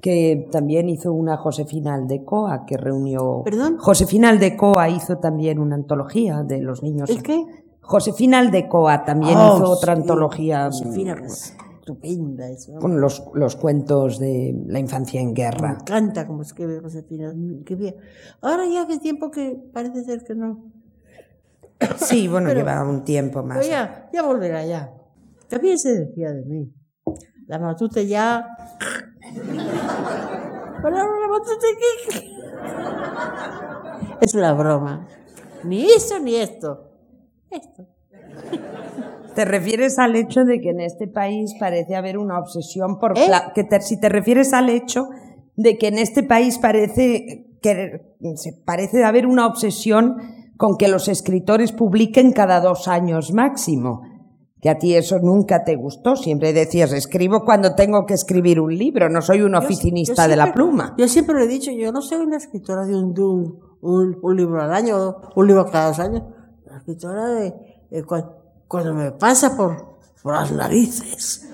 Que también hizo una Josefina Aldecoa que reunió. ¿Perdón? Josefina Aldecoa hizo también una antología de los niños. ¿El qué? Josefina Aldecoa también oh, hizo otra antología. Josefina, estupenda eso. Con los, los cuentos de la infancia en guerra. Me encanta como escribe Josefina. Qué bien. Ahora ya hace tiempo que parece ser que no. Sí, bueno, lleva un tiempo más. ya, ya volverá ya. También se decía de mí. La matute ya. la matute Es la broma. Ni eso ni esto. Esto. ¿Te refieres al hecho de que en este país parece haber una obsesión por... ¿Eh? Que si te refieres al hecho de que en este país parece que se parece haber una obsesión con que los escritores publiquen cada dos años máximo. Que a ti eso nunca te gustó. Siempre decías, escribo cuando tengo que escribir un libro, no soy un oficinista de la pluma. Yo siempre lo he dicho, yo no soy una escritora de un, un, libro al año, un libro cada dos años. Una escritora de, cuando, me pasa por, por las narices.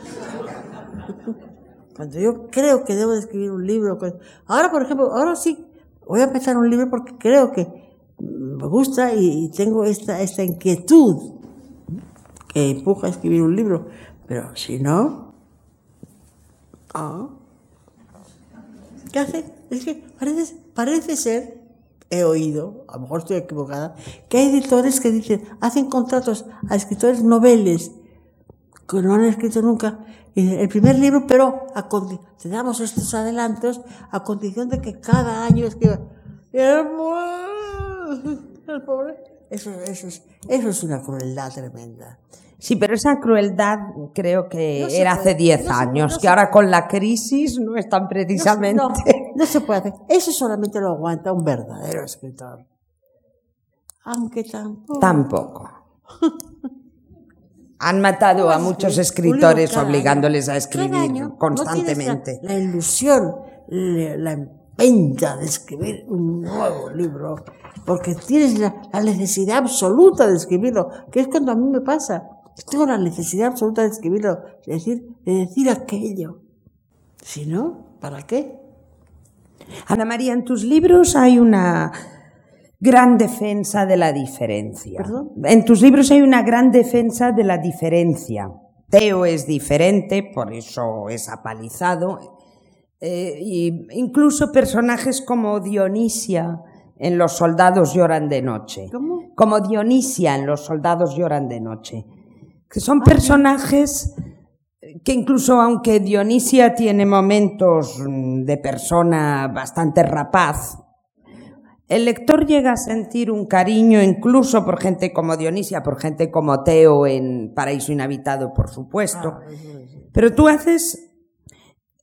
cuando yo creo que debo de escribir un libro. Ahora, por ejemplo, ahora sí, voy a empezar un libro porque creo que me gusta y, tengo esta, esta inquietud que empuja a escribir un libro. Pero si no, ¿qué hace? Es que parece, parece ser he oído, a lo mejor estoy equivocada, que hay editores que dicen, hacen contratos a escritores noveles que no han escrito nunca el primer libro, pero a te damos estos adelantos a condición de que cada año escriba. El pobre. Eso, eso, es, eso es una crueldad tremenda. Sí, pero esa crueldad creo que era hace 10 años, que ahora con la crisis no están precisamente. No, se puede hacer. Eso solamente lo aguanta un verdadero escritor. Aunque tampoco. Tampoco. Han matado a muchos escritores obligándoles a escribir constantemente. la, ilusión, la empeña de escribir un nuevo libro, porque tienes la, necesidad absoluta de escribirlo, que es cuando a mí me pasa. Tengo la necesidad absoluta de escribirlo, de decir, de decir aquello. Si no, ¿para qué? Ana María, en tus libros hay una gran defensa de la diferencia. En tus libros hay una gran defensa de la diferencia. Teo es diferente, por eso es apalizado. Eh, y incluso personajes como Dionisia en Los soldados lloran de noche. ¿Cómo? Como Dionisia en Los soldados lloran de noche. Que son personajes que incluso aunque Dionisia tiene momentos de persona bastante rapaz, el lector llega a sentir un cariño incluso por gente como Dionisia, por gente como Teo en Paraíso Inhabitado, por supuesto. Ah, Pero tú haces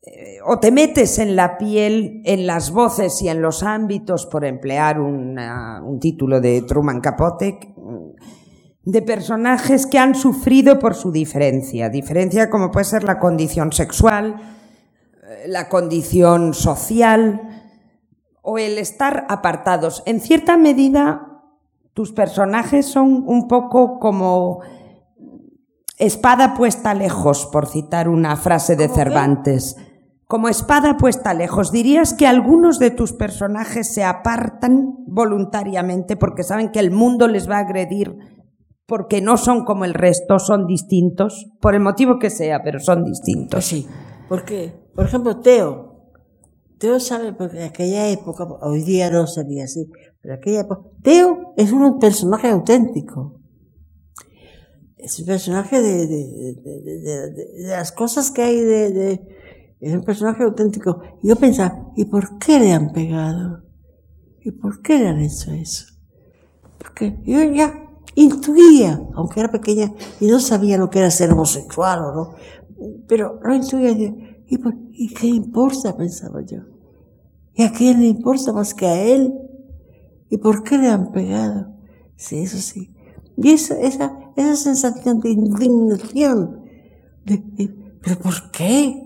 eh, o te metes en la piel, en las voces y en los ámbitos, por emplear un título de Truman Capote, de personajes que han sufrido por su diferencia. Diferencia como puede ser la condición sexual, eh, la condición social, o el estar apartados. En cierta medida, tus personajes son un poco como espada puesta lejos, por citar una frase de Cervantes. Como espada puesta lejos, dirías que algunos de tus personajes se apartan voluntariamente porque saben que el mundo les va a agredir porque no son como el resto, son distintos, por el motivo que sea, pero son distintos. Sí, porque, por ejemplo, Teo, Teo sabe, porque en aquella época, hoy día no sería así, pero en aquella época, Teo es un personaje auténtico. Es un personaje de, de las cosas que hay de, es un personaje auténtico. Y yo pensaba, ¿y por qué le han pegado? ¿Y por qué le han hecho eso? Porque yo ya intuía, aunque era pequeña, y no sabía lo que era ser homosexual o no, pero lo intuía. ¿Y, ¿Y qué importa? pensaba yo. ¿Y a quién le importa más que a él? ¿Y por qué le han pegado? Sí, eso sí. Y esa, esa, esa sensación de indignación, de, ¿pero por qué?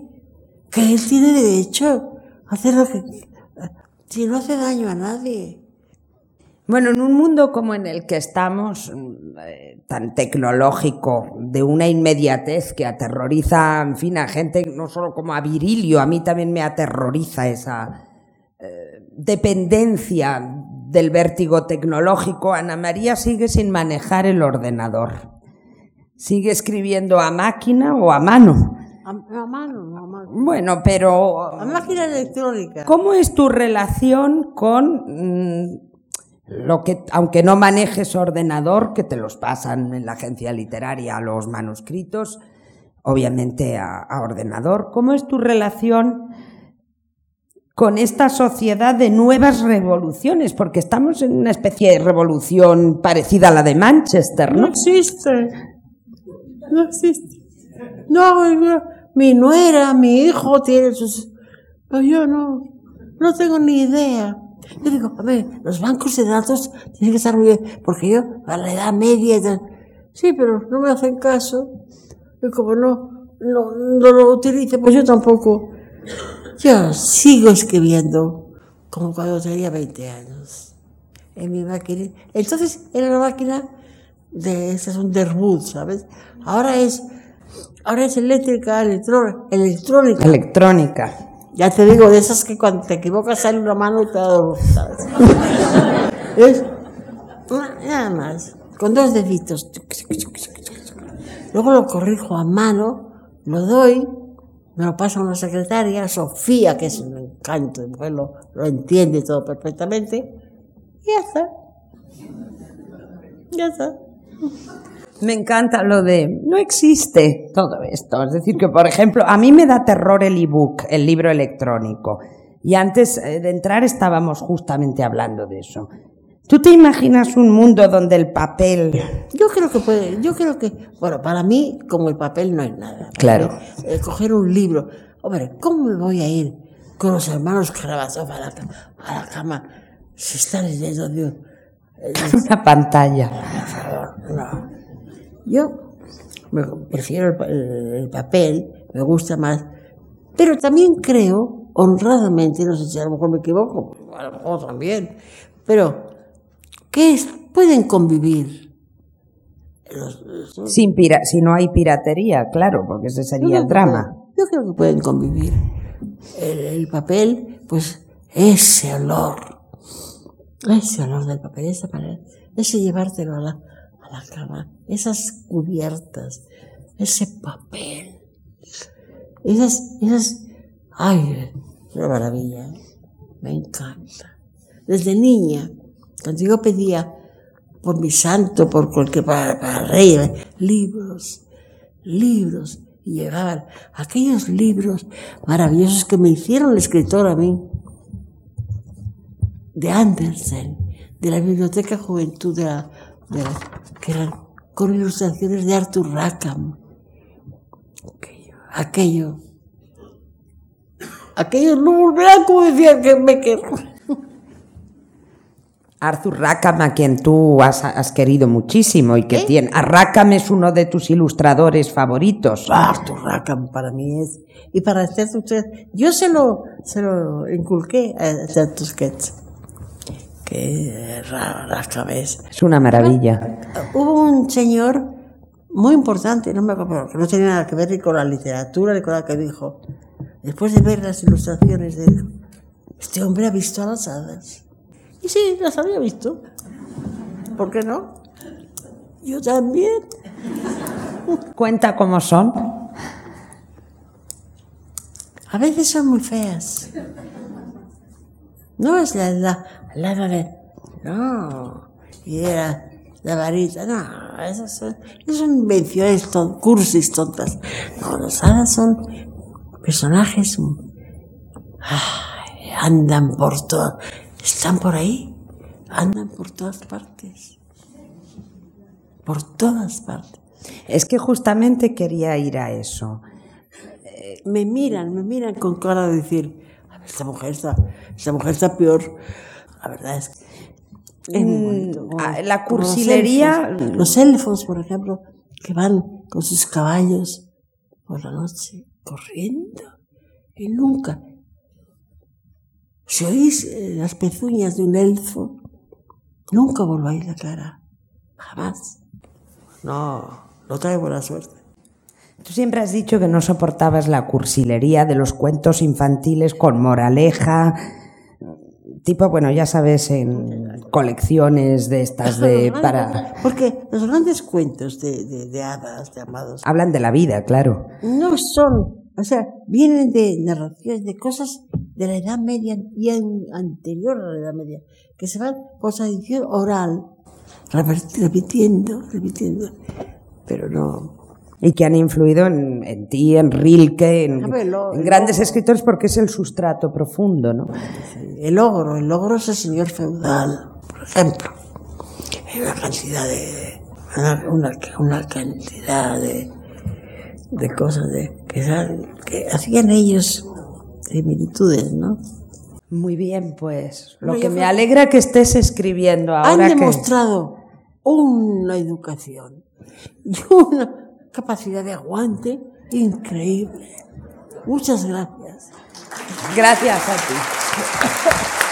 Que él tiene derecho a hacer lo que... Si no hace daño a nadie. Bueno, en un mundo como en el que estamos, eh, tan tecnológico, de una inmediatez que aterroriza, en fin, a gente, no solo como a Virilio, a mí también me aterroriza esa, dependencia del vértigo tecnológico, Ana María sigue sin manejar el ordenador. Sigue escribiendo a máquina o a mano. A, mano, a mano. Bueno, pero... A máquina electrónica. ¿Cómo es tu relación con mm, lo que, aunque no manejes ordenador, que te los pasan en la agencia literaria a los manuscritos, obviamente a ordenador, ¿cómo es tu relación con esta sociedad de nuevas revoluciones, porque estamos en una especie de revolución parecida a la de Manchester, ¿no? No existe. No existe. No, mi nuera, mi hijo tiene sus... Pero yo no, no tengo ni idea. Yo digo, a ver, los bancos de datos tienen que estar muy bien, porque yo, a la edad media sí, pero no me hacen caso. Y como no, no, no lo utilice, pues yo tampoco. Yo sigo escribiendo como cuando tenía 20 años en mi máquina. Entonces era una máquina de esas un Derwood, ¿sabes? Ahora es ahora es eléctrica, electrónica. Electrónica. Ya te digo, de esas que cuando te equivocas sale una mano y te da ¿sabes? es nada más, con dos deditos. Luego lo corrijo a mano, lo doy me lo pasa una secretaria, Sofía, que es un encanto, lo, lo entiende todo perfectamente, ya está. Ya está. Me encanta lo de no existe todo esto. Es decir, que por ejemplo, a mí me da terror el ebook, el libro electrónico. Y antes eh, de entrar estábamos justamente hablando de eso. ¿Tú te imaginas un mundo donde el papel... Yo creo que puede, yo creo que, bueno, para mí, como el papel no es nada. Claro. Eh, coger un libro. Hombre, ¿cómo me voy a ir con los hermanos Karamazov a la, a la cama si están leyendo de un- Una pantalla. Por favor, no. Yo me- prefiero el, el- el papel, me gusta más, pero también creo, honradamente, no sé si a lo mejor me equivoco, a lo mejor también, pero que es- pueden convivir. los- los- Sin pira si no hay piratería, claro, porque ese sería el drama. yo creo que pueden convivir. El, el papel, pues ese olor, ese olor del papel, esa manera, ese llevártelo a la, la cama, esas cubiertas, ese papel, esas, esas, ay, una maravilla, me encanta. Desde niña, cuando yo pedía por mi santo, por cualquier, para, para rey, libros, libros, y llegaban aquellos libros maravillosos que me hicieron el escritor a mí, de Andersen, de la Biblioteca Juventud, de la, de que eran con ilustraciones de Arthur Rackham. Aquello, aquello, aquello no volverá como decía que me quedó. Arthur Rackham, a quien tú has, has querido muchísimo y que tiene... A Rackham es uno de tus ilustradores favoritos. Arthur Rackham para mí es. Y para hacer usted, yo se lo, se lo inculqué a hacer Tusquets. Que Ra- Rackham es. Es una maravilla. Hubo un señor muy importante, no me acuerdo, que no tenía nada que ver ni con la literatura ni con la que dijo. Después de ver las ilustraciones de él, este hombre ha visto a las hadas. Y sí, las había visto. ¿Por qué no? Yo también. Cuenta cómo son. A veces son muy feas. No es la, la, de... No. Y era la varita. No, esas son, esas son invenciones, ton, cursis tontas. No, las hadas son personajes... ay, andan por todo... Están por ahí. Andan por todas partes. Por todas partes. Es que justamente quería ir a eso. me miran, me miran con cara de decir, "A ver, esta mujer está, esta mujer está peor. La verdad es que es muy bonito. Como- ah, la como los cursilería- elfos. Los elfos, por ejemplo, que van con sus caballos por la noche corriendo y nunca. Si oís eh, las pezuñas de un elfo, nunca volváis la cara. Jamás. No, no trae buena suerte. Tú siempre has dicho que no soportabas la cursilería de los cuentos infantiles con moraleja, tipo, bueno, ya sabes, en colecciones de estas de para Porque los grandes cuentos de, de, de hadas, de amados, hablan de la vida, claro. no son, o sea, vienen de narraciones, de cosas de la Edad Media y an- anterior a la Edad Media, que se van por tradición oral, repitiendo, repitiendo, pero no. Y que han influido en, en ti, en Rilke, en, A ver, lo- en grandes escritores porque es el sustrato profundo, ¿no? El ogro, el ogro es el señor feudal, por ejemplo. Hay una cantidad de, una, una, cantidad de, de cosas de, que, que hacían ellos similitudes, ¿no? Muy bien, pues lo No, que me alegra que estés escribiendo Han ahora que... demostrado una educación y una capacidad de aguante increíble. Muchas gracias. Gracias a ti.